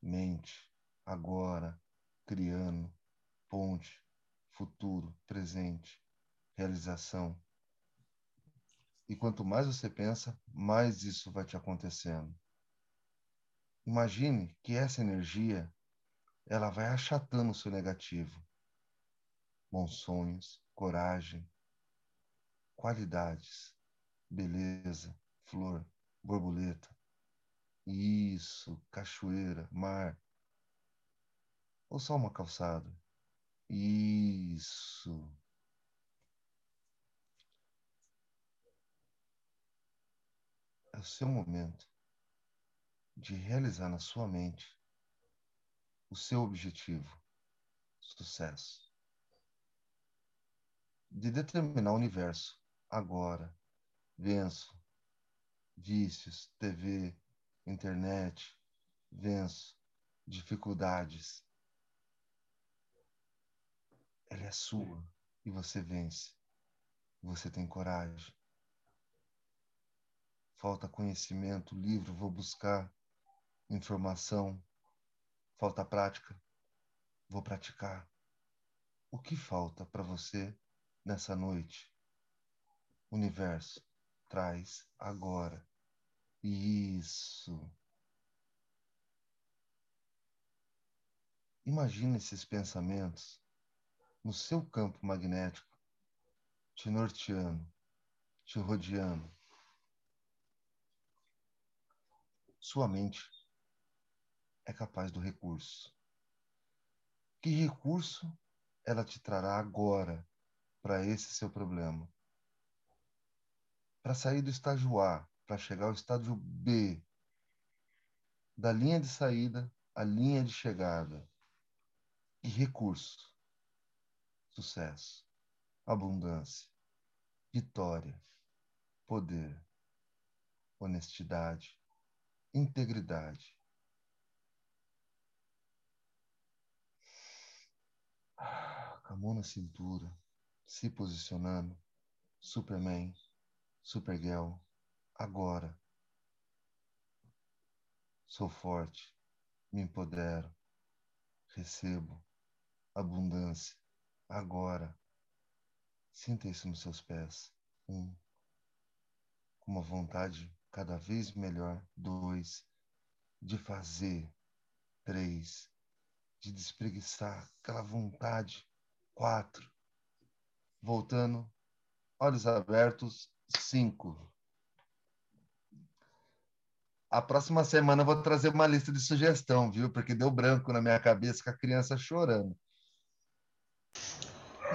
mente, agora, criando, ponte, futuro, presente, realização. E quanto mais você pensa, mais isso vai te acontecendo. Imagine que essa energia, ela vai achatando o seu negativo. bons sonhos, coragem, qualidades, beleza, flor, borboleta. Isso, cachoeira, mar. Ou só uma calçada. Isso. É o seu momento de realizar na sua mente o seu objetivo, sucesso. De determinar o universo agora. Venço vícios, TV, internet, venço dificuldades. Ela é sua e você vence. Você tem coragem. Falta conhecimento, livro, vou buscar informação. Falta prática, vou praticar. O que falta para você nessa noite? Universo, traz agora. Isso. Imagine esses pensamentos no seu campo magnético, te norteando, te rodeando. Sua mente é capaz do recurso. Que recurso ela te trará agora para esse seu problema? Para sair do estágio A, para chegar ao estágio B, da linha de saída à linha de chegada. Que recurso? Sucesso, abundância, vitória, poder, honestidade, integridade. Com a mão na cintura, se posicionando, Superman, Supergirl, agora. Sou forte, me empodero, recebo abundância, agora. Sinta isso nos seus pés. Um, com uma vontade cada vez melhor. Dois, de fazer. Três, de despreguiçar aquela vontade. Quatro, voltando, olhos abertos. Cinco. A próxima semana eu vou trazer uma lista de sugestão, viu? Porque deu branco na minha cabeça com a criança chorando.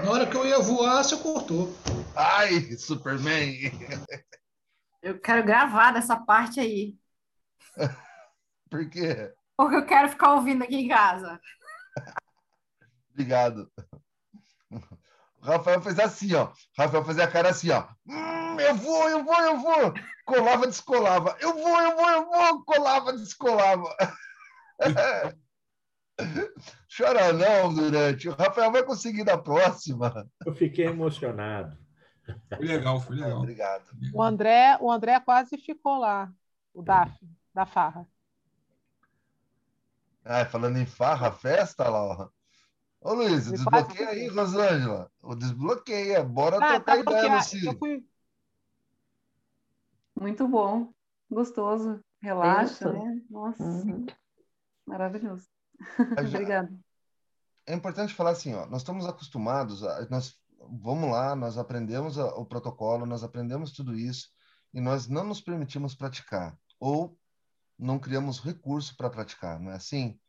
Na hora que eu ia voar, você cortou. Ai, Superman! [laughs] Eu quero gravar dessa parte aí. [laughs] Por quê? Porque eu quero ficar ouvindo aqui em casa. [laughs] Obrigado. O Rafael fez assim, ó. O Rafael fazia a cara assim, ó. Hum, eu vou, eu vou, eu vou. Colava, descolava. Eu vou, eu vou, eu vou. Colava, descolava. [laughs] Chora não, Durante. O Rafael vai conseguir na próxima. Eu fiquei emocionado. Foi legal, foi legal. Obrigado. O André, o André quase ficou lá, o Daf, da farra. Ah, falando em farra, festa lá, ó. Ô, Luiz, Me desbloqueia passa aí, Rosângela. O desbloqueia. Bora Ah, trocar tá, ideia a- no Ciro. eu fui, Muito bom, gostoso, relaxa, Isso. né? Nossa, Uhum. maravilhoso. [laughs] Obrigada. É importante falar assim, ó, nós estamos acostumados, a, nós vamos lá, nós aprendemos a- o protocolo, nós aprendemos tudo isso e nós não nos permitimos praticar ou não criamos recurso para praticar, não é assim?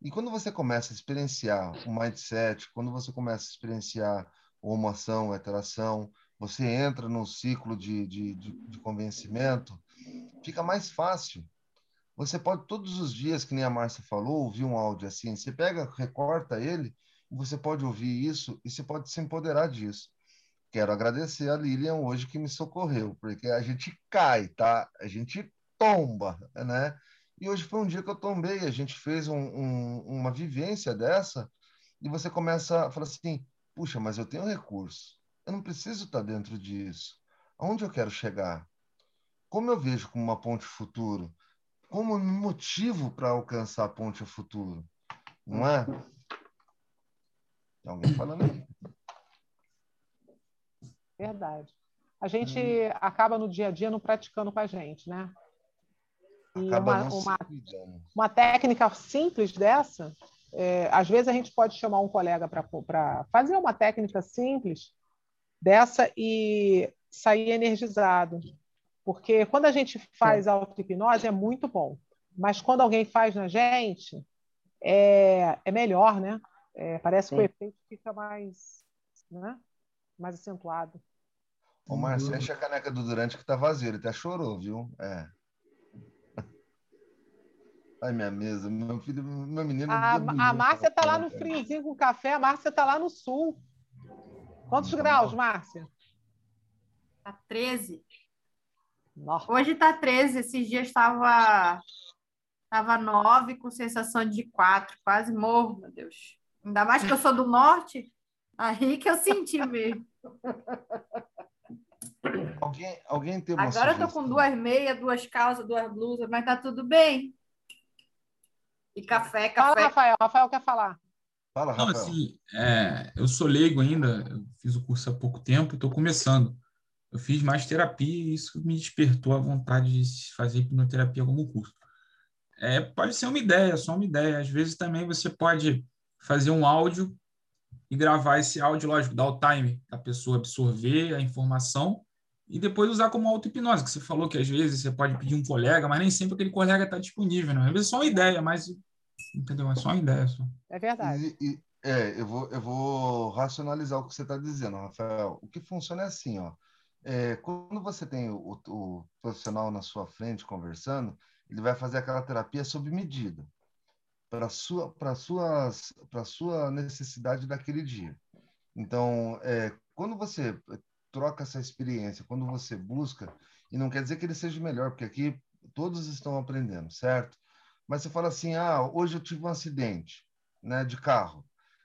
E quando você começa a experienciar o mindset, quando você começa a experienciar o homoação, a interação, você entra num ciclo de, de, de, de convencimento, fica mais fácil. Você pode todos os dias, que nem a Márcia falou, ouvir um áudio assim. Você pega, recorta ele, você pode ouvir isso e você pode se empoderar disso. Quero agradecer a Lilian hoje que me socorreu, porque a gente cai, tá? A gente tomba, né? E hoje foi um dia que eu tombei, a gente fez um, um, uma vivência dessa, e você começa a falar assim: puxa, mas eu tenho recurso, eu não preciso estar dentro disso. Aonde eu quero chegar? Como eu vejo como uma ponte futuro? Como um motivo para alcançar a ponte futuro? Não é? Tem alguém falando aí. verdade. A gente Hum. acaba no dia a dia não praticando com a gente, né? E Acaba uma, uma, uma técnica simples dessa É, às vezes a gente pode chamar um colega para fazer uma técnica simples dessa e sair energizado. Porque quando a gente faz auto-hipnose é muito bom, mas quando alguém faz na gente, é, é melhor, né? É, parece que o efeito fica mais, né? mais acentuado. Ô, Márcio, enche a caneca do Durante que tá vazio, ele até chorou, viu? É. [laughs] Ai, minha mesa, meu filho, meu menino. A, a Márcia tá lá no friozinho com café, a Márcia tá lá no sul. Quantos graus, Márcia? Tá 13. Nossa. Hoje tá 13, esses dias estava tava 9 com sensação de 4, quase morro, meu Deus. Ainda mais que eu sou do norte, aí que eu senti mesmo. Alguém, alguém tem uma Agora eu tô com duas meias, duas calças, duas blusas, mas tá tudo bem. E café, café. Fala, Rafael. Rafael quer falar. Fala, Rafael. Não, assim, é, eu sou leigo ainda, eu fiz o curso há pouco tempo e estou começando. Eu fiz mais terapia e isso me despertou a vontade de fazer hipnoterapia como curso. É, pode ser uma ideia, só uma ideia. Às vezes também você pode fazer um áudio e gravar esse áudio, lógico, dar o time da pessoa absorver a informação e depois usar como auto-hipnose, que você falou que às vezes você pode pedir um colega, mas nem sempre aquele colega está disponível, né? Às vezes é só uma ideia, mas entendeu? É só uma ideia. Só. É verdade. E, e, é, eu vou, eu vou racionalizar o que você está dizendo, Rafael. O que funciona é assim, ó. É, quando você tem o, o, profissional na sua frente conversando, ele vai fazer aquela terapia sob medida para sua para suas para sua necessidade daquele dia. Então, é, quando você troca essa experiência, quando você busca, e não quer dizer que ele seja melhor, porque aqui todos estão aprendendo, certo? Mas você fala assim, ah, hoje eu tive um acidente, né, de carro.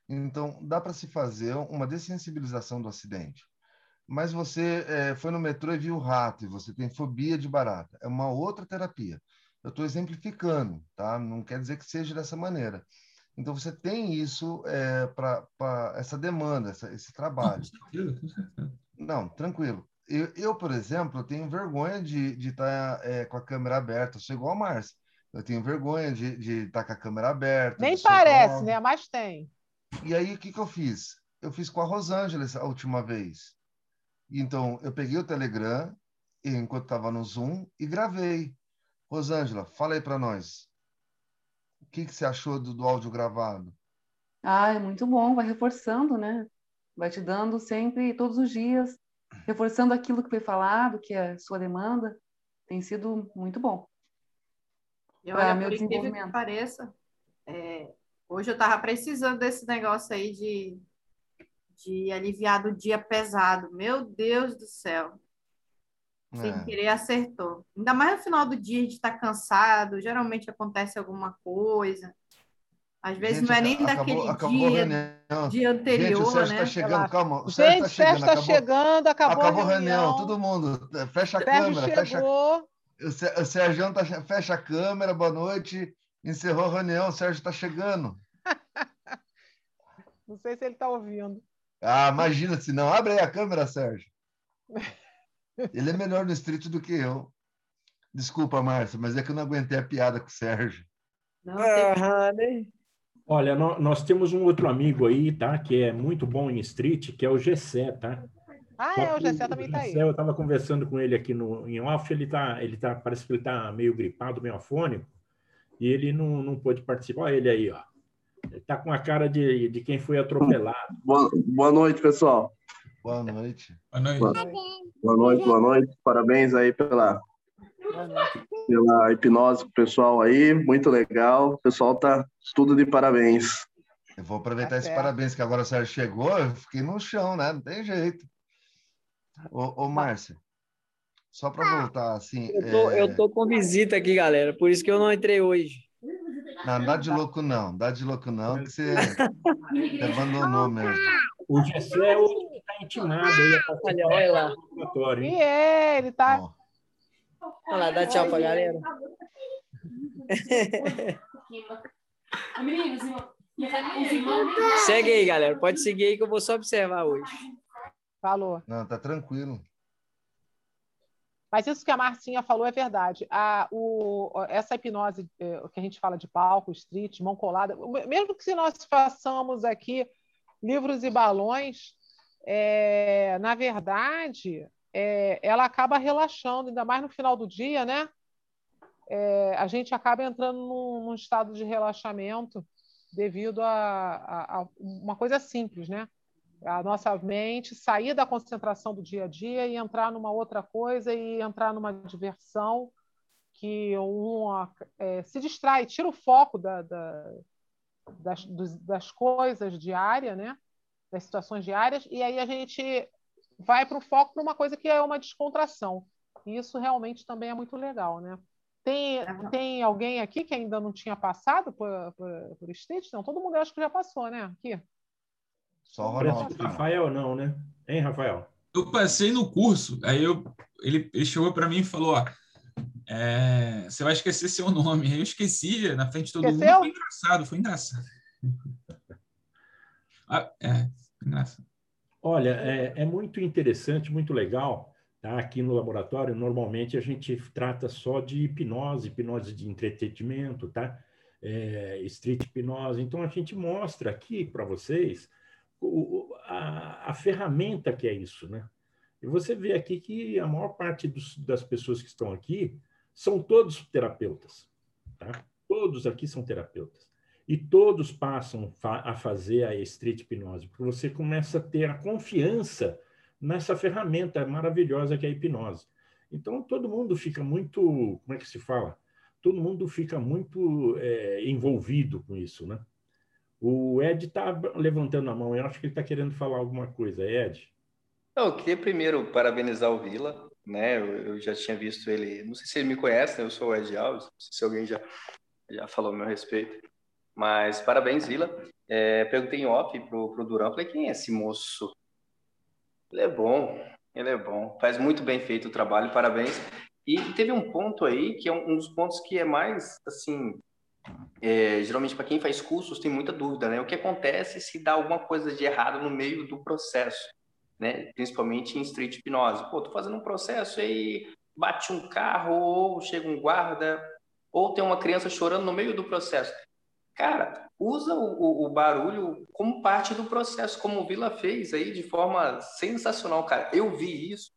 Então, dá para se fazer uma dessensibilização do acidente mas você é, foi no metrô e viu o rato e você tem fobia de barata. É uma outra terapia. Eu estou exemplificando, tá? Não quer dizer que seja dessa maneira. Então você tem isso é, para essa demanda, essa, esse trabalho. Não, tranquilo. Eu, eu, por exemplo, tenho vergonha de estar tá, é, com a câmera aberta. Eu sou igual a Márcia. Eu tenho vergonha de estar tá com a câmera aberta. Nem parece, né? Mas tem. E aí, o que, que eu fiz? Eu fiz com a Rosângela a última vez. Então, eu peguei o Telegram, enquanto estava no Zoom, e gravei. Rosângela, fala aí para nós. O que, que você achou do, do áudio gravado? Ah, é muito bom, vai reforçando, né? Vai te dando sempre, todos os dias, reforçando aquilo que foi falado, que é sua demanda. Tem sido muito bom. E olha, meu por incrível que pareça, é, hoje eu estava precisando desse negócio aí de de aliviar do dia pesado. Meu Deus do céu. Sem é. querer, acertou. Ainda mais no final do dia, a gente está cansado, geralmente acontece alguma coisa. Às vezes gente, não é nem acabou, daquele acabou dia, dia anterior, gente, o Sérgio né? Tá chegando, calma. O Sérgio gente, tá chegando, está acabou, chegando, acabou, acabou a reunião. reunião. Todo mundo, fecha a Sérgio câmera. Chegou. Fecha... O Sérgio tá... fecha a câmera, boa noite. Encerrou a reunião, o Sérgio está chegando. [laughs] não sei se ele está ouvindo. Ah, imagina se não. Abre aí a câmera, Sérgio. [laughs] Ele é melhor no street do que eu. Desculpa, Márcia, mas é que eu não aguentei a piada com o Sérgio. Não, ah, né? Olha, nós temos um outro amigo aí, tá? Que é muito bom em street, que é o Gessé, tá? Ah, é, o Gessé também está aí. Eu estava conversando com ele aqui no, em off, ele tá, ele tá, parece que ele está meio gripado, meio afônico, e ele não, não pôde participar. Olha ele aí, ó. Está com a cara de, de quem foi atropelado. Boa, boa noite, pessoal. Boa noite. Boa noite. Boa, boa noite, boa noite. Parabéns aí pela, pela hipnose pessoal aí, muito legal. O pessoal tá tudo de parabéns. Eu vou aproveitar esse parabéns que agora o Sérgio chegou, eu fiquei no chão, né? Não tem jeito. Ô, ô Márcia, só para voltar assim. Eu tô, é... eu tô com visita aqui, galera, por isso que eu não entrei hoje. Não, dá de louco não, dá de louco não, que você, você [laughs] abandonou mesmo. O Gessé é o que está intimado aí. Olha, olha lá. E é, ele tá... Olha lá, dá tchau pra galera. [laughs] Segue aí, galera. Pode seguir aí que eu vou só observar hoje. Falou. Não, tá tranquilo. Mas isso que a Marcinha falou é verdade. A, o, essa hipnose é, que a gente fala de palco, street, mão colada, mesmo que se nós façamos aqui livros e balões, é, na verdade, é, ela acaba relaxando, ainda mais no final do dia, né? É, a gente acaba entrando num, num, estado de relaxamento devido a, a, a, uma coisa simples, né? A nossa mente sair da concentração do dia a dia e entrar numa outra coisa e entrar numa diversão que uma, é, se distrai, tira o foco da, da, das, das coisas diárias, né? Das situações diárias, e aí a gente vai para o foco para uma coisa que é uma descontração. E isso realmente também é muito legal, né? Tem, tem alguém aqui que ainda não tinha passado por, por, por Stitch? Não, todo mundo acho que já passou, né? Aqui. Só o Ronaldo. Rafael não, né? Hein, Rafael? Eu passei no curso, aí eu, ele, ele chegou para mim e falou, ó, é, você vai esquecer seu nome. Eu esqueci na frente de todo Esqueceu? mundo. Foi engraçado, foi engraçado. [laughs] ah, é, engraçado. Olha, é, é muito interessante, muito legal. Tá? Aqui no laboratório, normalmente a gente trata só de hipnose, hipnose de entretenimento, tá? É, street hipnose. Então a gente mostra aqui para vocês o, a, a, ferramenta que é isso, né? E você vê aqui que a maior parte dos, das pessoas que estão aqui são todos terapeutas, tá? Todos aqui são terapeutas e todos passam a fazer a street hipnose, porque você começa a ter a confiança nessa ferramenta maravilhosa que é a hipnose. Então, todo mundo fica muito, como é que se fala? Todo mundo fica muito é, envolvido com isso, né? O Ed está levantando a mão, eu acho que ele está querendo falar alguma coisa. Ed? Eu queria primeiro parabenizar o Vila, né? Eu, eu, já tinha visto ele, não sei se ele me conhece, né? Eu sou o Ed Alves, não sei se alguém já, já falou a meu respeito. Mas parabéns, Vila. É, perguntei em off pro, pro Durão, falei, quem é esse moço? Ele é bom, ele é bom. Faz muito bem feito o trabalho, parabéns. E teve um ponto aí, que é um, um dos pontos que é mais, assim, é, geralmente para quem faz cursos tem muita dúvida, né? O que acontece se dá alguma coisa de errado no meio do processo, né? Principalmente em street hipnose. Pô, tô fazendo um processo e bate um carro, ou chega um guarda, ou tem uma criança chorando no meio do processo. Cara, usa o, o, barulho como parte do processo, como o Vila fez aí de forma sensacional, cara. Eu vi isso,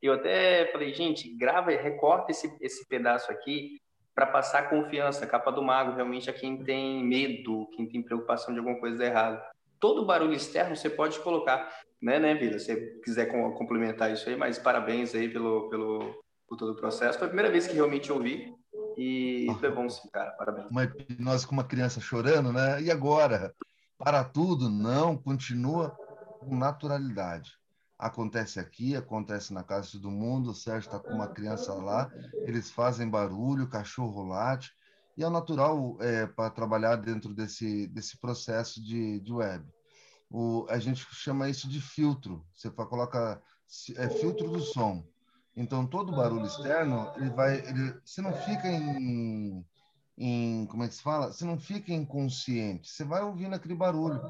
eu até falei, gente, grava, recorta esse, esse pedaço aqui para passar confiança. capa do mago realmente é quem tem medo, quem tem preocupação de alguma coisa errada. Todo barulho externo você pode colocar, né, né, Vila? Se você quiser complementar isso aí, mas parabéns aí pelo, pelo por todo o processo. Foi a primeira vez que realmente ouvi e foi bom sim, cara. Parabéns. Uma hipnose com uma criança chorando, né? E agora? Para tudo? Não, continua com naturalidade. Acontece aqui, acontece na casa de todo mundo. O Sérgio está com uma criança lá, eles fazem barulho, cachorro late, e é natural é, para trabalhar dentro desse, desse processo de, de web. O, a gente chama isso de filtro. Você coloca é, filtro do som. Então, todo barulho externo, ele vai, ele, você não fica em, em, como é que se fala? Você não fica inconsciente, você vai ouvindo aquele barulho.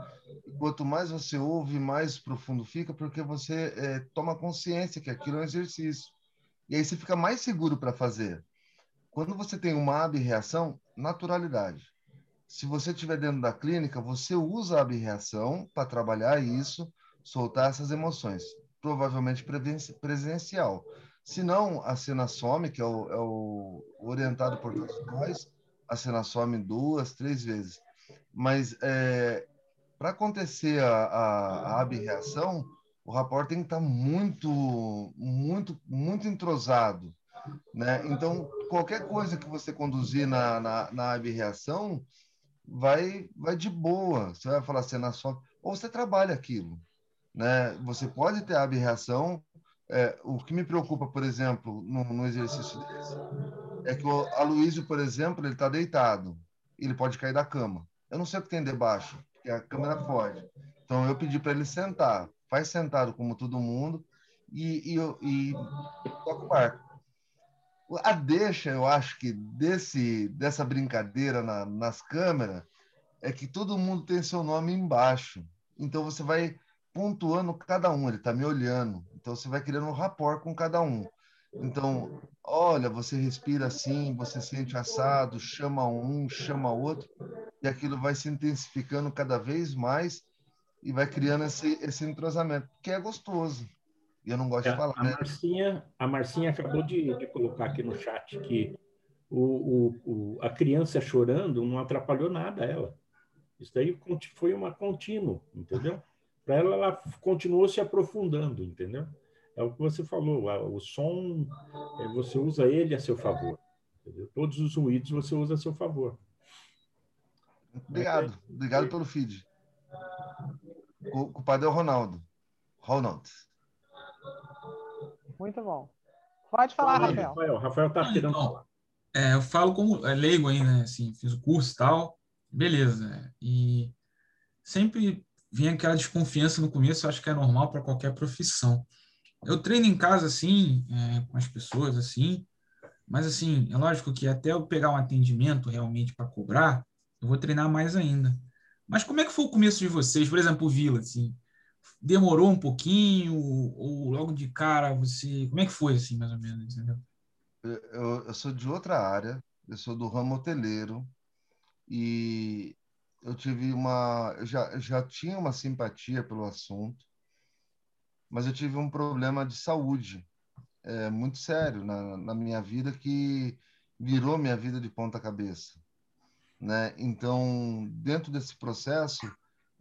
Quanto mais você ouve, mais profundo fica, porque você é, toma consciência que aquilo é um exercício. E aí você fica mais seguro para fazer. Quando você tem uma abreação, naturalidade. Se você estiver dentro da clínica, você usa a abreação para trabalhar isso, soltar essas emoções. Provavelmente presencial. Se não, a cena some, que é o, é o orientado por todos nós, a cena some duas, três vezes. Mas é, para acontecer a, a, a abreação, o rapport tem que estar tá muito, muito, muito entrosado. Né? Então, qualquer coisa que você conduzir na, na, na abreação vai, vai de boa. Você vai falar cena some, ou você trabalha aquilo. Né? Você pode ter a abreação, é, o que me preocupa, por exemplo, no, no exercício desse, é que o Aloysio, por exemplo, ele está deitado. Ele pode cair da cama. Eu não sei o que tem debaixo, porque a câmera pode. Então, eu pedi para ele sentar. Faz sentado como todo mundo e, e, e toca o barco. A deixa, eu acho que desse, dessa brincadeira na, nas câmeras é que todo mundo tem seu nome embaixo. Então, você vai pontuando cada um. Ele está me olhando. Então você vai criando um rapport com cada um. Então, olha, você respira assim, você sente assado, chama um, chama outro, e aquilo vai se intensificando cada vez mais e vai criando esse, esse entrosamento, que é gostoso. E eu não gosto É, de falar, a né? Marcinha, a Marcinha acabou de, de colocar aqui no chat que o, o, o- a criança chorando não atrapalhou nada ela. Isso daí foi uma contínua, entendeu? Para ela, ela continuou se aprofundando, entendeu? É o que você falou, o som, é, você usa ele a seu favor. entendeu? Todos os ruídos você usa a seu favor. Obrigado, obrigado pelo feed. O o culpado é o Ronaldo. Ronald. Muito bom. Pode falar, Fala Rafael. Rafael. Rafael tá querendo falar. É, eu falo como é, leigo ainda, né? Assim, fiz o curso e tal, beleza. né? E sempre vem aquela desconfiança no começo, acho que é normal para qualquer profissão. Eu treino em casa, assim, é, com as pessoas, assim, mas, assim, é lógico que até eu pegar um atendimento realmente para cobrar, eu vou treinar mais ainda. Mas como é que foi o começo de vocês? Por exemplo, o Vila, assim, demorou um pouquinho ou logo de cara você... Como é que foi, assim, mais ou menos, entendeu? Eu, eu- sou de outra área, eu sou do ramo hoteleiro e eu tive uma, eu já, já tinha uma simpatia pelo assunto, mas eu tive um problema de saúde é, muito sério na, na minha vida que virou minha vida de ponta cabeça, né? Então, dentro desse processo,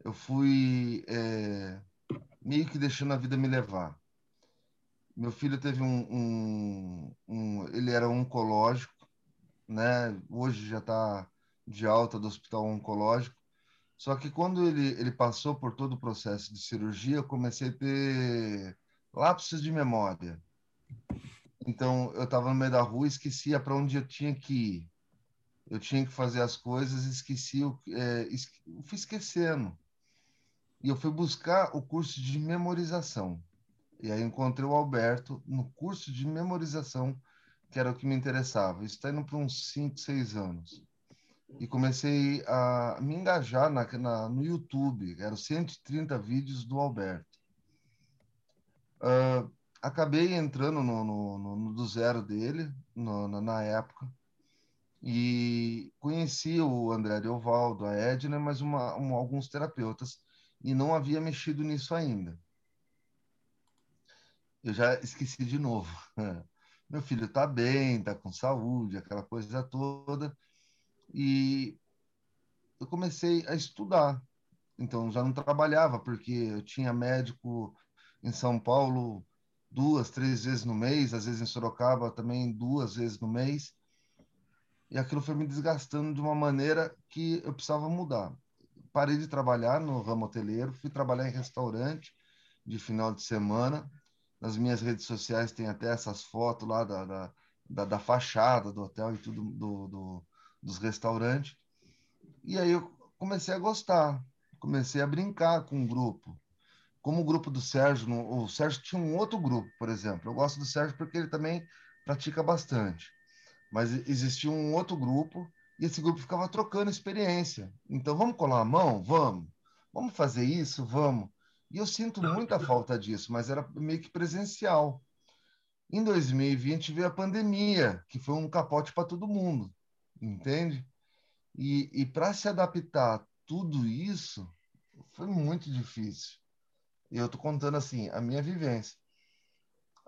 eu fui é, meio que deixando a vida me levar. Meu filho teve um, um, um ele era oncológico, né? Hoje já está de alta do hospital oncológico. Só que quando ele, ele passou por todo o processo de cirurgia, eu comecei a ter lapsos de memória. Então, eu estava no meio da rua e esquecia para onde eu tinha que ir. Eu tinha que fazer as coisas e esqueci, é, es- eu fui esquecendo. E eu fui buscar o curso de memorização. E aí encontrei o Alberto no curso de memorização, que era o que me interessava. Isso está indo para uns 5, 6 anos. E comecei a me engajar na, na- no YouTube. Eram 130 vídeos do Alberto. Ah, acabei entrando no, no- no- no do zero dele, no- na, na época. E conheci o André Deovaldo, a Edna, mas uma, um- alguns terapeutas. E não havia mexido nisso ainda eu já esqueci de novo. [laughs] Meu filho está bem, está com saúde, aquela coisa toda. E eu comecei a estudar. Então, já não trabalhava, porque eu tinha médico em São Paulo duas, três vezes no mês, às vezes em Sorocaba também duas vezes no mês. E aquilo foi me desgastando de uma maneira que eu precisava mudar. Parei de trabalhar no ramo hoteleiro, fui trabalhar em restaurante de final de semana nas minhas redes sociais tem até essas fotos lá da, da, da, da fachada do hotel e tudo do, do, dos restaurantes. E aí eu comecei a gostar, comecei a brincar com o grupo. Como o grupo do Sérgio, o Sérgio tinha um outro grupo, por exemplo. Eu gosto do Sérgio porque ele também pratica bastante. Mas existia um outro grupo e esse grupo ficava trocando experiência. Então, vamos colar a mão? Vamos. Vamos fazer isso? Vamos. E eu sinto muita falta disso, mas era meio que presencial. Em 2020 veio a pandemia, que foi um capote para todo mundo, entende? E, e para se adaptar a tudo isso, foi muito difícil. E eu estou contando assim, a minha vivência.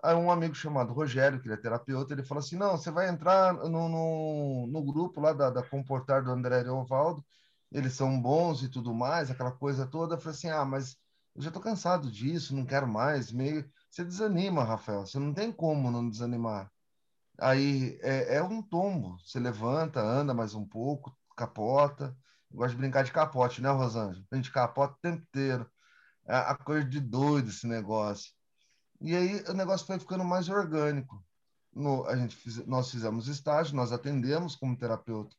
Aí um amigo chamado Rogério, que ele é terapeuta, ele falou assim, não, você vai entrar no, no, no grupo lá da, da Comportar do André Ovaldo, eles são bons e tudo mais, aquela coisa toda. Eu falei assim, ah, mas eu já estou cansado disso, não quero mais, meio... Você desanima, Rafael, você não tem como não desanimar. Aí é, é um tombo, você levanta, anda mais um pouco, capota. Eu gosto de brincar de capote, né, Rosângela? A gente capota o tempo inteiro. É a coisa de doido esse negócio. E aí o negócio foi ficando mais orgânico. No, a gente fiz, nós fizemos estágio, nós atendemos como terapeuta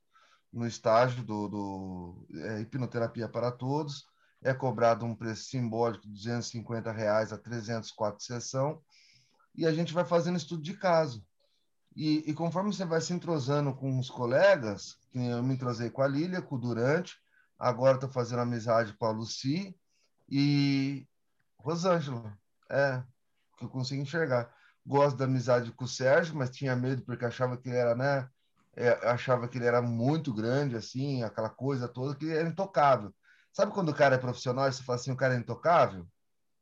no estágio do, do é, hipnoterapia para todos. É cobrado um preço simbólico de 250 reais a 304 sessão. E a gente vai fazendo estudo de caso. E, e conforme você vai se entrosando com os colegas, que eu me entrosei com a Lília, com o Durante, agora estou fazendo amizade com a Luci e Rosângela, é, que eu consigo enxergar. gosto da amizade com o Sérgio, mas tinha medo porque achava que ele era, né? É, achava que ele era muito grande, assim, aquela coisa toda, que era intocável. Sabe quando o cara é profissional e você fala assim, o cara é intocável?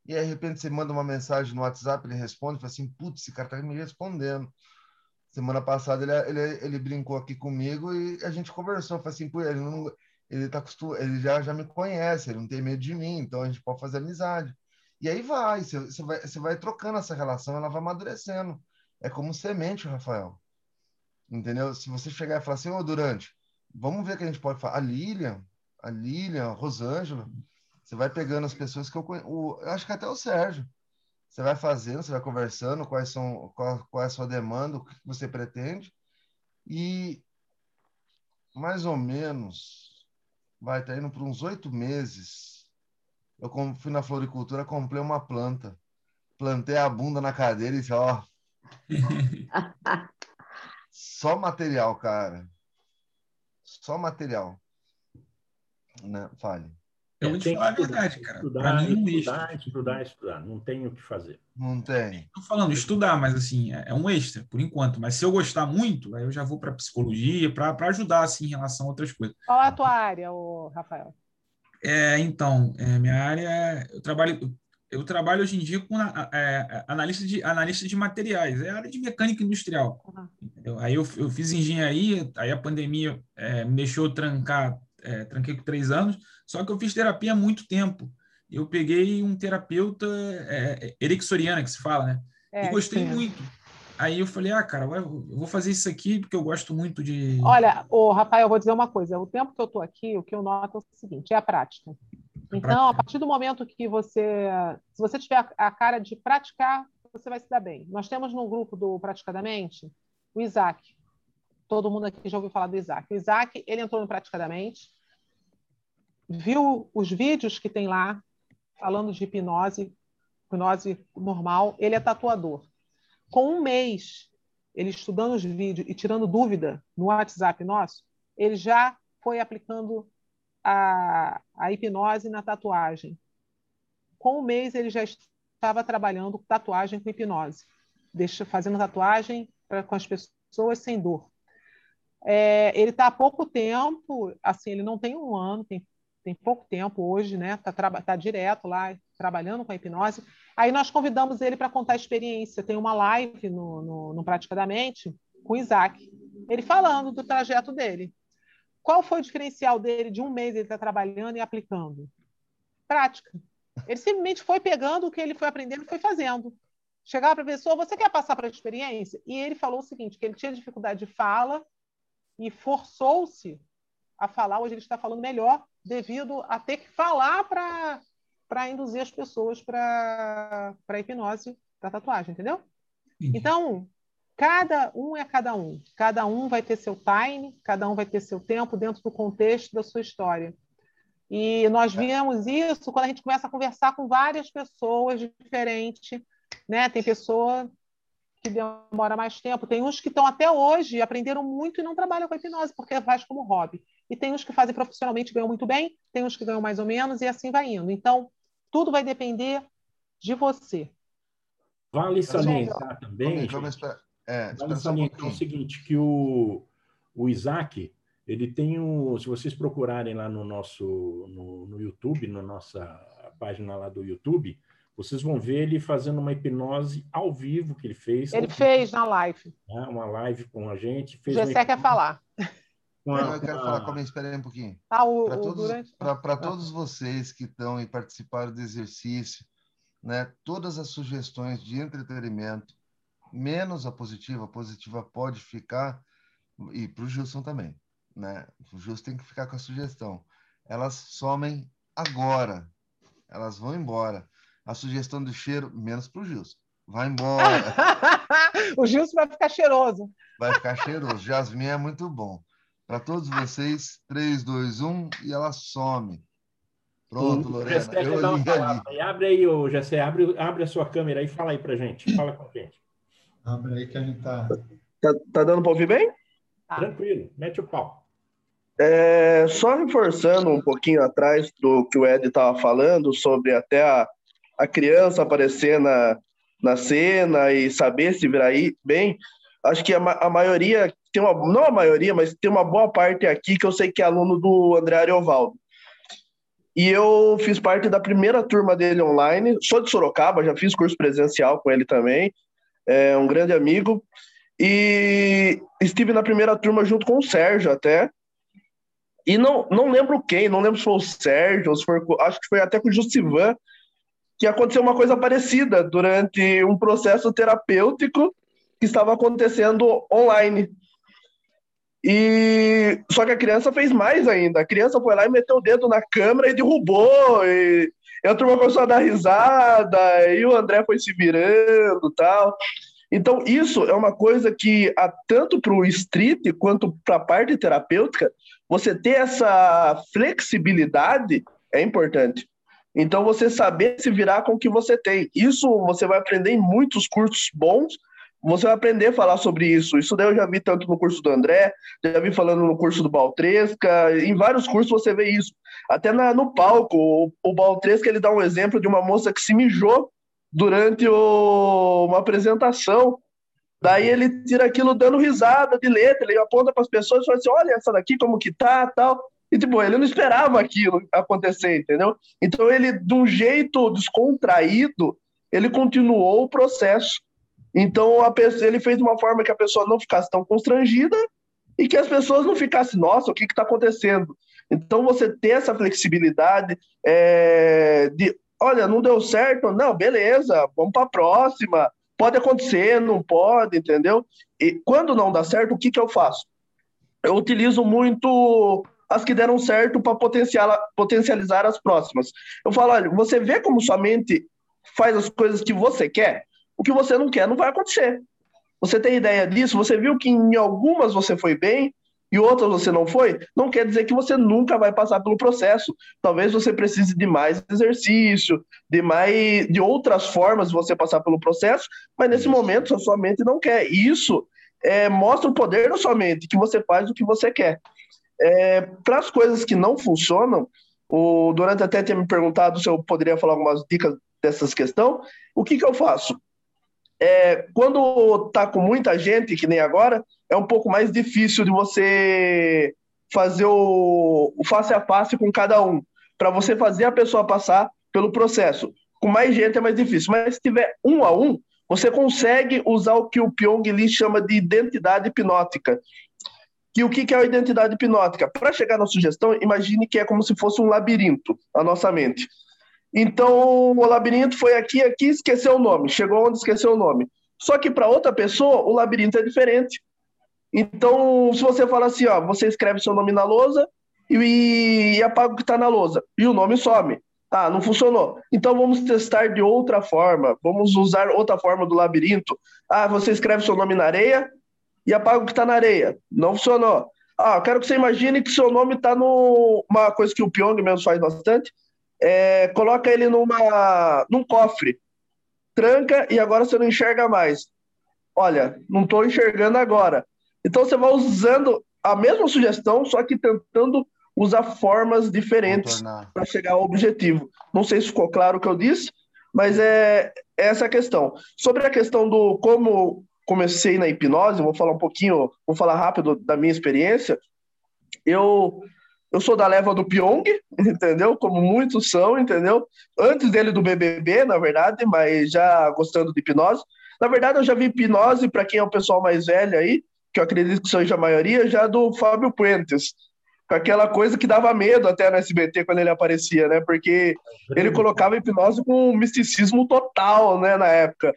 E aí, de repente você manda uma mensagem no WhatsApp, ele responde, fala assim, putz, esse cara tá me respondendo. Semana passada ele, ele, ele brincou aqui comigo e a gente conversou, falei assim, pô, ele não, ele tá acostum... ele já, já me conhece, ele não tem medo de mim, então a gente pode fazer amizade. E aí vai, você, você vai, você vai trocando essa relação, ela vai amadurecendo. É como semente, Rafael. Entendeu? Se você chegar e falar assim, ô oh, Durante, vamos ver o que a gente pode fazer. A Lilian, a Lilian, a Rosângela, você vai pegando as pessoas que eu conheço, eu acho que até o Sérgio. Você vai fazendo, você vai conversando, quais são, qual, qual é a sua demanda, o que você pretende. E mais ou menos vai estar tá indo para uns oito meses. Eu fui na floricultura, comprei uma planta. Plantei a bunda na cadeira e disse, ó. [laughs] só material, cara. Só material. Né? Fale. Eu vou te falar a verdade, cara. Estudar, mim, estudar, estudar, estudar. Não tem o que fazer. Não tem. Estou falando estudar, mas assim, é, é um extra, por enquanto. Mas se eu gostar muito, aí eu já vou para psicologia, para ajudar, assim, em relação a outras coisas. Qual a tua área, Rafael? É, então, é, minha área, eu trabalho, eu trabalho hoje em dia com é, analista, de, analista de materiais, é a área de mecânica industrial. Uhum. Aí eu, eu fiz engenharia, aí a pandemia é, me deixou trancar é, tranquei com três anos, só que eu fiz terapia há muito tempo. Eu peguei um terapeuta é, ericksoniana, que se fala, né? É, e gostei sim. muito. Aí eu falei, ah, cara, eu vou fazer isso aqui porque eu gosto muito de. Olha, o Rafael, eu vou dizer uma coisa. O tempo que eu estou aqui, o que eu noto é o seguinte: é a prática. Então, prática. a partir do momento que você, se você tiver a cara de praticar, você vai se dar bem. Nós temos no grupo do Praticadamente o Isaac. Todo mundo aqui já ouviu falar do Isaac. O Isaac, ele entrou no Praticadamente, viu os vídeos que tem lá, falando de hipnose, hipnose normal. Ele é tatuador. Com um mês, ele estudando os vídeos e tirando dúvida no WhatsApp nosso, ele já foi aplicando a, a hipnose na tatuagem. Com um mês, ele já estava trabalhando tatuagem com hipnose, deixa, fazendo tatuagem pra, com as pessoas sem dor. É, ele está há pouco tempo, assim, ele não tem um ano, tem, tem pouco tempo hoje, né? Está tá direto lá, trabalhando com a hipnose. Aí nós convidamos ele para contar a experiência. Tem uma live no, no, no Praticadamente com o Isaac, ele falando do trajeto dele. Qual foi o diferencial dele de um mês ele está trabalhando e aplicando? Prática. Ele simplesmente foi pegando o que ele foi aprendendo e foi fazendo. Chegava para a pessoa, você quer passar para a experiência? E ele falou o seguinte, que ele tinha dificuldade de fala, e forçou-se a falar, hoje ele está falando melhor, devido a ter que falar para induzir as pessoas para a hipnose da tatuagem, entendeu? Então, cada um é cada um. Cada um vai ter seu time, cada um vai ter seu tempo dentro do contexto da sua história. E nós vimos isso quando a gente começa a conversar com várias pessoas diferentes. Né? Tem pessoa que demora mais tempo. Tem uns que estão até hoje, aprenderam muito e não trabalham com a hipnose, porque faz como hobby. E tem uns que fazem profissionalmente e ganham muito bem, tem uns que ganham mais ou menos, e assim vai indo. Então, tudo vai depender de você. Vale salientar também, gente, é, vale salientar um o seguinte, que o, o Isaac, ele tem um, se vocês procurarem lá no nosso, no, no YouTube, na nossa página lá do YouTube, vocês vão ver ele fazendo uma hipnose ao vivo que ele fez. Ele fez na live. Né? Uma live com a gente. Fez Gessé uma... quer falar. Eu quero falar, como esperei um pouquinho. Ah, para todos, durante... Ah. todos vocês que estão e participaram do exercício, né, todas as sugestões de entretenimento, menos a positiva, a positiva pode ficar, e para o Gilson também, né? O Gilson tem que ficar com a sugestão. Elas somem agora, elas vão embora. A sugestão do cheiro, menos para o Gilson. Vai embora. [laughs] o Gilson vai ficar cheiroso. Vai ficar cheiroso. Jasmine é muito bom. Para todos vocês, 3, 2, 1 e ela some. Pronto, Lorena. Eu ali. Abre aí, ô, Gessé, abre, abre a sua câmera e fala aí para gente. Fala com a gente. Abre aí que a gente tá... Tá, tá dando para ouvir bem? Tá. Tranquilo, mete o pau. É, só reforçando um pouquinho atrás do que o Ed estava falando sobre até a, a criança aparecer na, na cena e saber se virar aí bem. Acho que a, a maioria, tem uma, não a maioria, mas tem uma boa parte aqui que eu sei que é aluno do André Ariovaldo. E eu fiz parte da primeira turma dele online. Sou de Sorocaba, já fiz curso presencial com ele também. É um grande amigo. E estive na primeira turma junto com o Sérgio até. E não, não lembro quem, não lembro se foi o Sérgio, ou se foi, acho que foi até com o Justivan, que aconteceu uma coisa parecida durante um processo terapêutico que estava acontecendo online. E só que a criança fez mais ainda. A criança foi lá e meteu o dedo na câmera e derrubou. E, e a turma começou a dar risada, e o André foi se virando tal. Então, isso é uma coisa que, tanto para o street quanto para a parte terapêutica, você ter essa flexibilidade é importante. Então, você saber se virar com o que você tem. Isso você vai aprender em muitos cursos bons, você vai aprender a falar sobre isso. Isso daí eu já vi tanto no curso do André, já vi falando no curso do Baltresca, em vários cursos você vê isso. Até na, no palco, o, o Baltresca ele dá um exemplo de uma moça que se mijou durante o, uma apresentação. Daí ele tira aquilo dando risada de letra, ele aponta para as pessoas e fala assim: olha essa daqui como que tá, tal. E tipo, ele não esperava aquilo acontecer, entendeu? Então ele, de um jeito descontraído, ele continuou o processo. Então, pessoa, ele fez de uma forma que a pessoa não ficasse tão constrangida e que as pessoas não ficassem, nossa, o que está acontecendo? Então, você ter essa flexibilidade é, de, olha, não deu certo, não, beleza, vamos para a próxima. Pode acontecer, não pode, entendeu? E quando não dá certo, o que, que eu faço? Eu utilizo muito as que deram certo para potencializar as próximas. Eu falo, olha, você vê como sua mente faz as coisas que você quer? O que você não quer não vai acontecer. Você tem ideia disso? Você viu que em algumas você foi bem e outras você não foi? Não quer dizer que você nunca vai passar pelo processo. Talvez você precise de mais exercício, de mais de outras formas de você passar pelo processo, mas nesse momento a sua mente não quer. Isso é, mostra o poder da sua mente, que você faz o que você quer. É, Para as coisas que não funcionam, o Durante até tinha me perguntado se eu poderia falar algumas dicas dessas questões. O que, que eu faço? É, quando tá com muita gente, que nem agora, é um pouco mais difícil de você fazer o, o face a face com cada um, para você fazer a pessoa passar pelo processo. Com mais gente é mais difícil, mas se tiver um a um, você consegue usar o que o Pyong Lee chama de identidade hipnótica. Que o que é a identidade hipnótica? Para chegar na sugestão, imagine que é como se fosse um labirinto, a nossa mente. Então, o labirinto foi aqui, aqui, esqueceu o nome. Chegou onde esqueceu o nome. Só que para outra pessoa, o labirinto é diferente. Então, se você fala assim, ó, você escreve seu nome na lousa e, e apaga o que está na lousa, e o nome some. Ah, não funcionou. Então vamos testar de outra forma. Vamos usar outra forma do labirinto. Ah, você escreve seu nome na areia e apaga o que está na areia. Não funcionou. Ah, eu quero que você imagine que seu nome está no. Uma coisa que o Pyong mesmo faz bastante é, coloca ele numa, num cofre, tranca e agora você não enxerga mais. Olha, não estou enxergando agora. Então você vai usando a mesma sugestão, só que tentando usar formas diferentes para chegar ao objetivo. Não sei se ficou claro o que eu disse, mas é, é essa a questão. Sobre a questão do como comecei na hipnose, vou falar um pouquinho, vou falar rápido da minha experiência. Eu eu sou da leva do Pyong, [laughs] entendeu? Como muitos são, entendeu? Antes dele do BBB, na verdade, mas já gostando de hipnose. Na verdade, eu já vi hipnose, para quem é o pessoal mais velho aí, que eu acredito que seja a maioria, já do Fábio Puentes com aquela coisa que dava medo até no SBT quando ele aparecia, né? Porque ele colocava hipnose com um misticismo total, né, na época.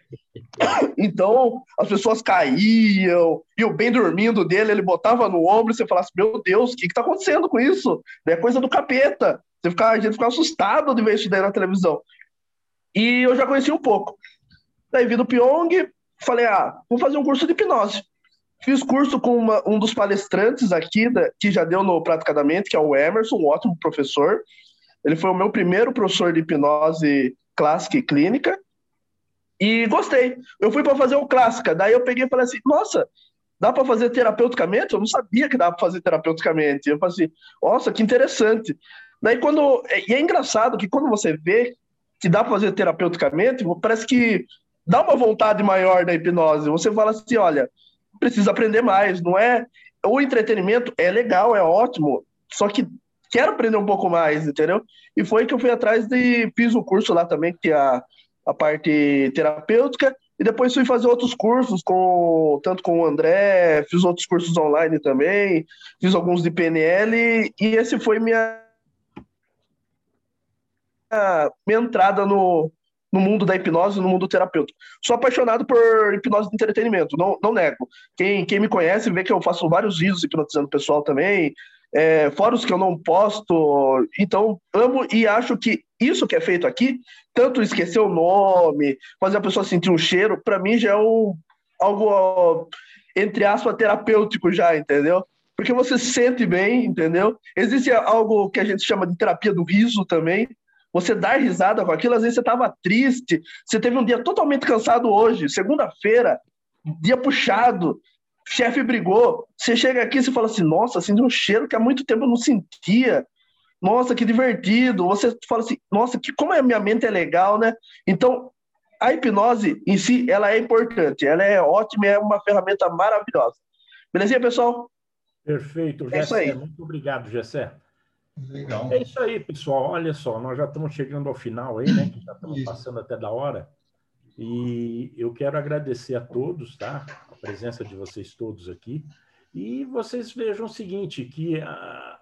Então, as pessoas caíam, e o bem dormindo dele, ele botava no ombro e você falasse, meu Deus, o que está acontecendo com isso? É coisa do capeta. Você ficava, a gente ficava assustado de ver isso daí na televisão. E eu já conheci um pouco. Daí vi do Pyong, falei, ah, vou fazer um curso de hipnose. Fiz curso com uma, um dos palestrantes aqui, da, que já deu no Praticadamente, que é o Emerson, um ótimo professor. Ele foi o meu primeiro professor de hipnose clássica e clínica. E gostei. Eu fui para fazer o clássica. Daí eu peguei e falei assim: nossa, dá para fazer terapeuticamente? Eu não sabia que dava para fazer terapeuticamente. Eu falei assim: nossa, que interessante. Daí quando. E é engraçado que quando você vê que dá para fazer terapeuticamente, parece que dá uma vontade maior da hipnose. Você fala assim, olha, precisa aprender mais, não é? O entretenimento é legal, é ótimo, só que quero aprender um pouco mais, entendeu? E foi que eu fui atrás de fiz o curso lá também, que é a, a parte terapêutica, e depois fui fazer outros cursos com tanto com o André, fiz outros cursos online também, fiz alguns de PNL e esse foi minha minha entrada no, no mundo da hipnose, no mundo terapêutico. Sou apaixonado por hipnose de entretenimento, não, não nego. Quem, quem me conhece vê que eu faço vários vídeos hipnotizando o pessoal também, é, que eu não posto. Então, amo e acho que isso que é feito aqui, tanto esquecer o nome, fazer a pessoa sentir um cheiro, para mim já é um, algo, entre aspas, terapêutico já, entendeu? Porque você se sente bem, entendeu? Existe algo que a gente chama de terapia do riso também, você dar risada com aquilo, às vezes você estava triste, você teve um dia totalmente cansado hoje, segunda-feira, dia puxado, chefe brigou, você chega aqui e fala assim, nossa, assim, um cheiro que há muito tempo eu não sentia, nossa, que divertido, você fala assim, nossa, que, como a minha mente é legal, né? Então, a hipnose em si, ela é importante, ela é ótima, é uma ferramenta maravilhosa. Belezinha, pessoal? Perfeito, Gessé. É muito obrigado, Gessé. Legal. É isso aí, pessoal. Olha só, nós já estamos chegando ao final aí, né? Já estamos passando até da hora. E eu quero agradecer a todos, tá? A presença de vocês todos aqui. E vocês vejam o seguinte, que a,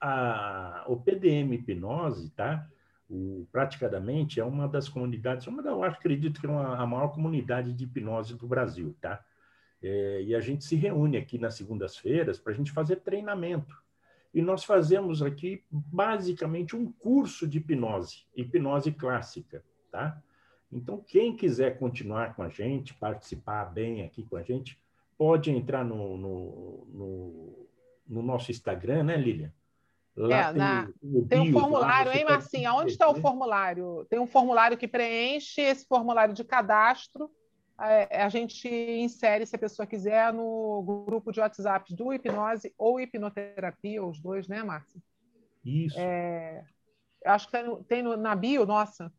a, o PDM Hipnose, tá? O, praticamente é uma das comunidades, uma da, eu acredito que é uma, a maior comunidade de hipnose do Brasil, tá? É, e a gente se reúne aqui nas segundas-feiras para a gente fazer treinamento. E nós fazemos aqui basicamente um curso de hipnose, hipnose clássica, tá? Então, quem quiser continuar com a gente, participar bem aqui com a gente, pode entrar no, no, no, no nosso Instagram, né, Lilian? Lá é, tem, na... tem um formulário, lá, hein, Marcinha? Onde está o formulário? Tem um formulário que preenche esse formulário de cadastro a gente insere, se a pessoa quiser, no grupo de WhatsApp do hipnose ou hipnoterapia, os dois, né, Márcia? Isso. É, acho que tem, no, tem no, na bio, nossa.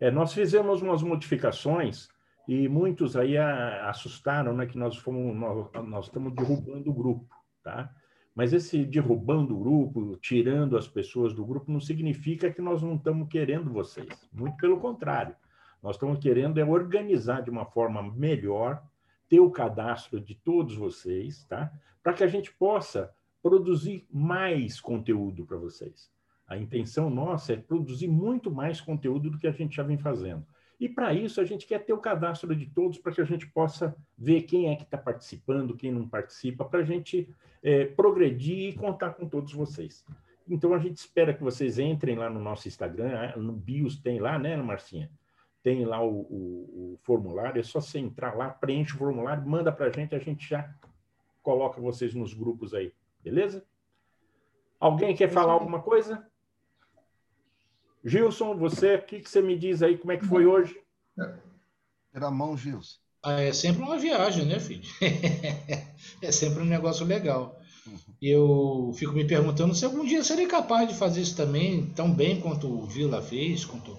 É, nós fizemos umas modificações e muitos aí a, assustaram, né, que nós fomos nós, nós estamos derrubando o grupo, tá? Mas esse derrubando o grupo, tirando as pessoas do grupo, não significa que nós não estamos querendo vocês. Muito pelo contrário. Nós estamos querendo é organizar de uma forma melhor, ter o cadastro de todos vocês, tá? Para que a gente possa produzir mais conteúdo para vocês. A intenção nossa é produzir muito mais conteúdo do que a gente já vem fazendo. E para isso a gente quer ter o cadastro de todos para que a gente possa ver quem é que está participando, quem não participa, para a gente é, progredir e contar com todos vocês. Então a gente espera que vocês entrem lá no nosso Instagram, no Bios tem lá, né, Marcinha? Tem lá o, o, o, formulário, é só você entrar lá, preenche o formulário, manda para a gente, a gente já coloca vocês nos grupos aí, beleza? Alguém quer falar alguma coisa? Gilson, você, o que, que você me diz aí, como é que foi hoje? Era mão, Gilson. Ah, é sempre uma viagem, né, filho? [laughs] é sempre um negócio legal. Eu fico me perguntando se algum dia serei capaz de fazer isso também tão bem quanto o Vila fez, quanto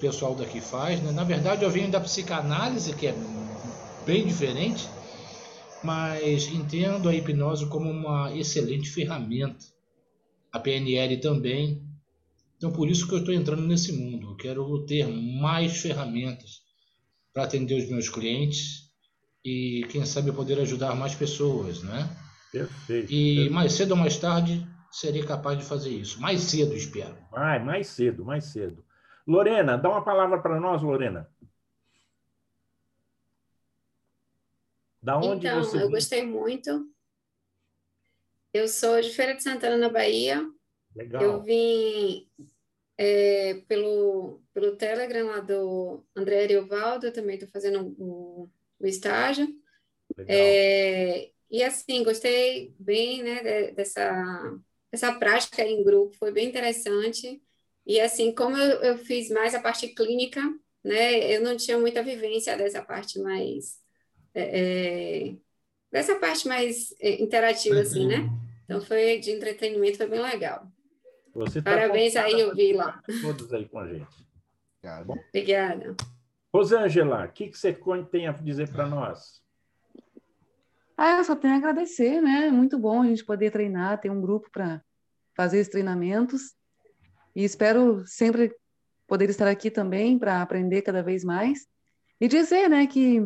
pessoal daqui faz. Né? Na verdade, eu venho da psicanálise, que é bem diferente, mas entendo a hipnose como uma excelente ferramenta. A PNL também. Então, por isso que eu estou entrando nesse mundo. Eu quero ter mais ferramentas para atender os meus clientes e, quem sabe, poder ajudar mais pessoas, né? Perfeito. E perfeito. mais cedo ou mais tarde, seria capaz de fazer isso. Mais cedo, espero. Vai, mais cedo, mais cedo. Lorena, dá uma palavra para nós, Lorena. Da onde então, você... eu gostei muito. Eu sou de Feira de Santana, na Bahia. Legal. Eu vim é, pelo, pelo Telegram lá do André Ariovaldo, eu também estou fazendo o, o estágio. É, e assim, gostei bem né, dessa, dessa prática em grupo, foi bem interessante. E assim, como eu, eu fiz mais a parte clínica, né, eu não tinha muita vivência dessa parte mais é, é dessa parte mais é, interativa, assim, né? Então foi de entretenimento, foi bem legal. Tá Parabéns aí, eu vi lá. Todos aí com a gente. Obrigada. Rosângela, o que, que você tem a dizer para nós? Ah, eu só tenho a agradecer, né? Muito bom a gente poder treinar, ter um grupo para fazer esses treinamentos. E espero sempre poder estar aqui também para aprender cada vez mais. E dizer, né, que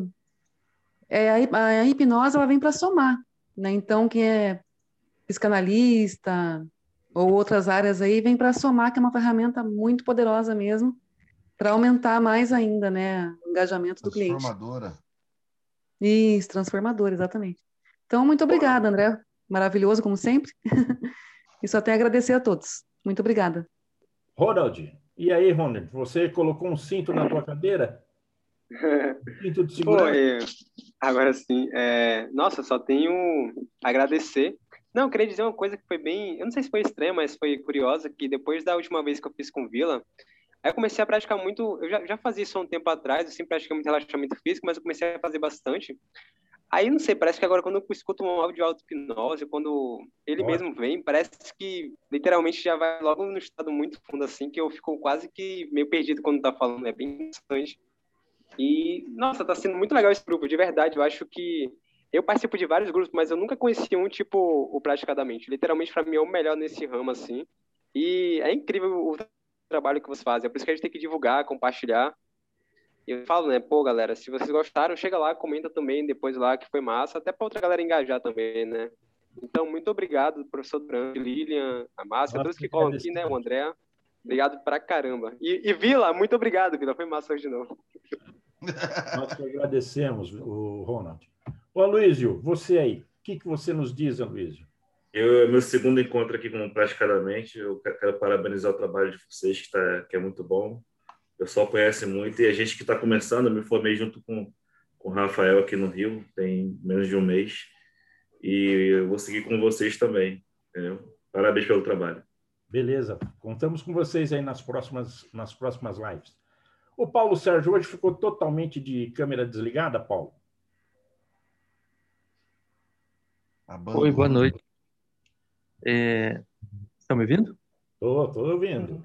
é, a, a hipnose ela vem para somar, né? Então, quem é psicanalista ou outras áreas aí vem para somar, que é uma ferramenta muito poderosa mesmo para aumentar mais ainda, né, o engajamento do cliente. Transformadora. Isso, transformadora, exatamente. Então, muito obrigada, André. Maravilhoso, como sempre. e só tenho a agradecer a todos. Muito obrigada. Ronald, e aí, Ronald, você colocou um cinto na tua cadeira? [laughs] Cinto de segurança? É... Agora sim. É... Nossa, só tenho a agradecer. Não, eu queria dizer uma coisa que foi bem, eu não sei se foi estranha, mas foi curiosa, que depois da última vez que eu fiz com Vila, Aí eu comecei a praticar muito, eu já, já fazia isso há um tempo atrás, eu sempre pratiquei muito relaxamento físico, mas eu comecei a fazer bastante. Aí, não sei, parece que agora quando eu escuto um áudio de auto-hipnose, quando ele mesmo vem, parece que literalmente já vai logo no estado muito fundo, assim, que eu fico quase que meio perdido quando tá falando, é bem interessante. E, nossa, tá sendo muito legal esse grupo, de verdade, eu acho que eu participo de vários grupos, mas eu nunca conheci um tipo o Praticadamente. Literalmente, para mim, é o melhor nesse ramo, assim. E é incrível o trabalho que vocês fazem. É por isso que a gente tem que divulgar, compartilhar. E eu falo, né, pô, galera, se vocês gostaram, chega lá, comenta também depois lá que foi massa, até para outra galera engajar também, né? Então, muito obrigado, professor Durante, Lilian, a Márcia, todos que colam aqui, né, o André. Obrigado pra caramba. E, e, Vila, muito obrigado, Vila, foi massa hoje de novo. [laughs] Nós que agradecemos, o Ronald. Ô, Aloysio, você aí, o que, que você nos diz, Aloysio? Eu, meu segundo encontro aqui com Praticadamente, eu quero parabenizar o trabalho de vocês, que, tá, que é muito bom. O pessoal conhece muito e a gente que está começando, eu me formei junto com, com o Rafael aqui no Rio, tem menos de um mês, e eu vou seguir com vocês também. Entendeu? Parabéns pelo trabalho. Beleza, contamos com vocês aí nas próximas, nas próximas lives. O Paulo Sérgio hoje ficou totalmente de câmera desligada, Paulo? Oi, boa noite. É... Estão me ouvindo? Estou, estou ouvindo.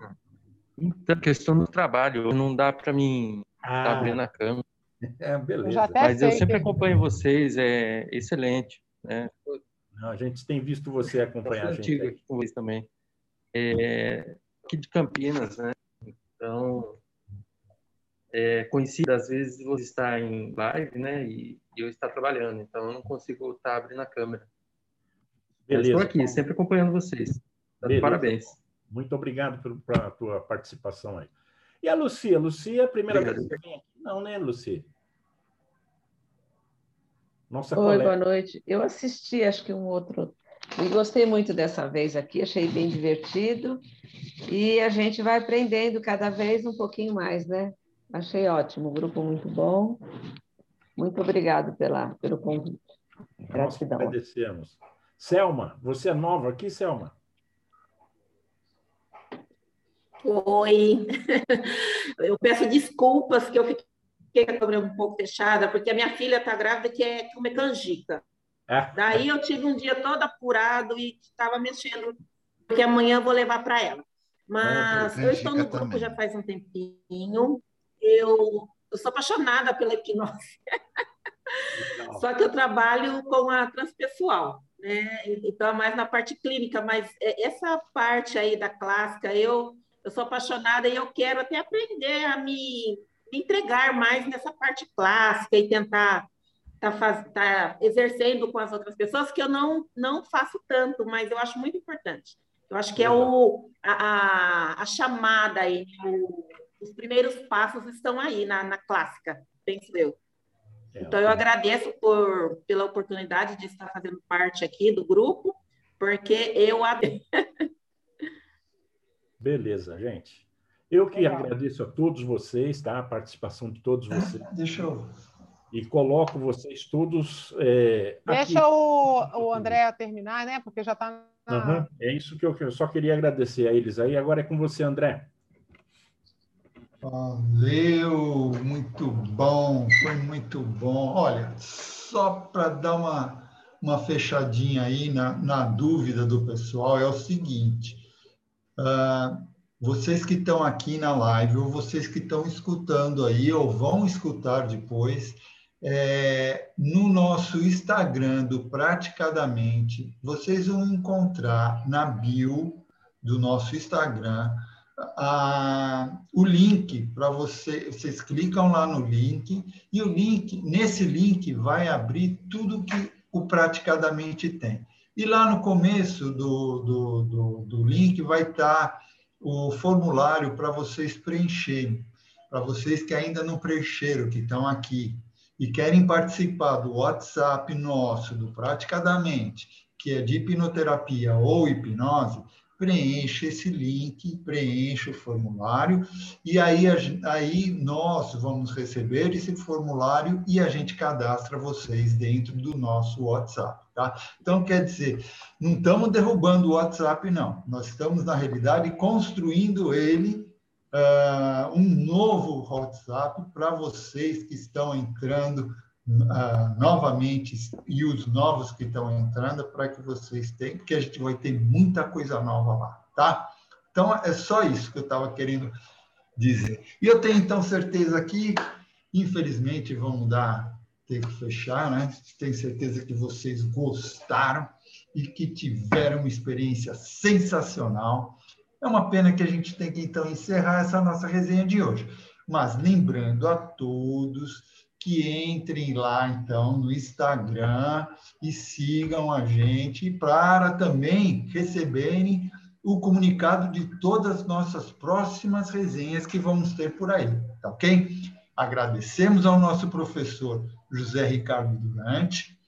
Então, questão do trabalho, não dá para mim ah. Tá abrir na câmera. É, beleza. Eu Mas eu sempre acompanho vocês, é excelente. Né? Não, a gente tem visto você acompanhar a gente. Aqui com vocês também. É, aqui de Campinas, né? Então, é, conhecido, às vezes você está em live, né? E, e eu estou trabalhando, então eu não consigo estar abrindo a câmera. Beleza. Estou aqui, sempre acompanhando vocês. Parabéns. Muito obrigado pela tua participação aí. E a Lucia? Lucia, a primeira obrigado. vez que vem aqui? Não, né, Lucia? Nossa Oi, colega. boa noite. Eu assisti, acho que um outro. E gostei muito dessa vez aqui, achei bem divertido. E a gente vai aprendendo cada vez um pouquinho mais, né? Achei ótimo, grupo muito bom. Muito obrigado pela, pelo convite. Gratidão. Nós agradecemos. Selma, você é nova aqui, Selma? Oi. [laughs] Eu peço desculpas que eu fiquei com a câmera um pouco fechada, porque a minha filha está grávida que é comer canjica. Daí eu tive um dia todo apurado e estava mexendo, porque amanhã eu vou levar para ela. Mas eu estou no grupo também. já faz um tempinho. Eu, eu sou apaixonada pela hipnose. Só que eu trabalho com a transpessoal né? Então, é mais na parte clínica, mas é, essa parte aí da clássica, eu, eu sou apaixonada e eu quero até aprender a me, me entregar mais nessa parte clássica e tentar tá, tá exercendo com as outras pessoas, que eu não, não faço tanto, mas eu acho muito importante. Eu acho que é o, a, a, chamada aí, o, os primeiros passos estão aí na, na clássica, penso eu. É, então, eu agradeço por, pela oportunidade de estar fazendo parte aqui do grupo, porque eu. [laughs] Beleza, gente. Eu que Legal. agradeço a todos vocês, tá? A participação de todos vocês. Deixa eu. E coloco vocês todos. É, Deixa o, o André terminar, né? Porque já está. Na... Uhum. É isso que eu, eu só queria agradecer a eles aí. Agora é com você, André. Valeu, muito bom, foi muito bom. Olha, só para dar uma, uma fechadinha aí na, na dúvida do pessoal, é o seguinte: uh, vocês que estão aqui na live, ou vocês que estão escutando aí, ou vão escutar depois, é, no nosso Instagram do Praticadamente, vocês vão encontrar na bio do nosso Instagram a, o link para você. Vocês clicam lá no link e o link, nesse link, vai abrir tudo que o Praticadamente tem. E lá no começo do, do, do, do link vai estar tá o formulário para vocês preencherem, para vocês que ainda não preencheram, que estão aqui e querem participar do WhatsApp nosso, do Praticadamente, que é de hipnoterapia ou hipnose, preencha esse link, preencha o formulário, e aí, aí nós vamos receber esse formulário e a gente cadastra vocês dentro do nosso WhatsApp, tá? Então, quer dizer, não estamos derrubando o WhatsApp, não. Nós estamos, na realidade, construindo ele uh, um novo WhatsApp para vocês que estão entrando uh, novamente e os novos que estão entrando para que vocês tenham, porque a gente vai ter muita coisa nova lá, tá? Então, é só isso que eu estava querendo dizer. E eu tenho, então, certeza que, infelizmente, vamos dar, ter que fechar, né? Tenho certeza que vocês gostaram e que tiveram uma experiência sensacional. É uma pena que a gente tem que, então, encerrar essa nossa resenha de hoje. Mas lembrando a todos que entrem lá, então, no Instagram e sigam a gente para também receberem o comunicado de todas as nossas próximas resenhas que vamos ter por aí, tá ok? Agradecemos ao nosso professor José Ricardo Durante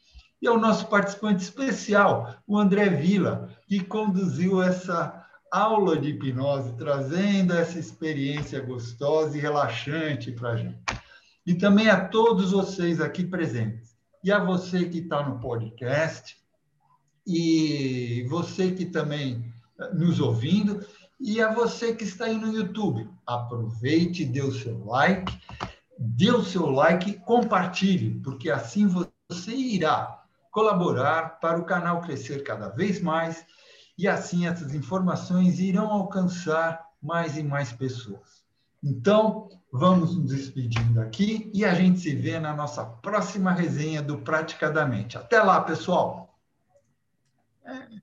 e ao nosso participante especial, o André Vila, que conduziu essa aula de hipnose, trazendo essa experiência gostosa e relaxante para a gente e também a todos vocês aqui presentes. E a você que está no podcast, e você que também eh, nos ouvindo, e a você que está aí no YouTube. Aproveite, dê o seu like, dê o seu like, compartilhe, porque assim você irá colaborar para o canal crescer cada vez mais e assim essas informações irão alcançar mais e mais pessoas. Então, vamos nos despedindo aqui e a gente se vê na nossa próxima resenha do Praticadamente. Até lá, pessoal! É.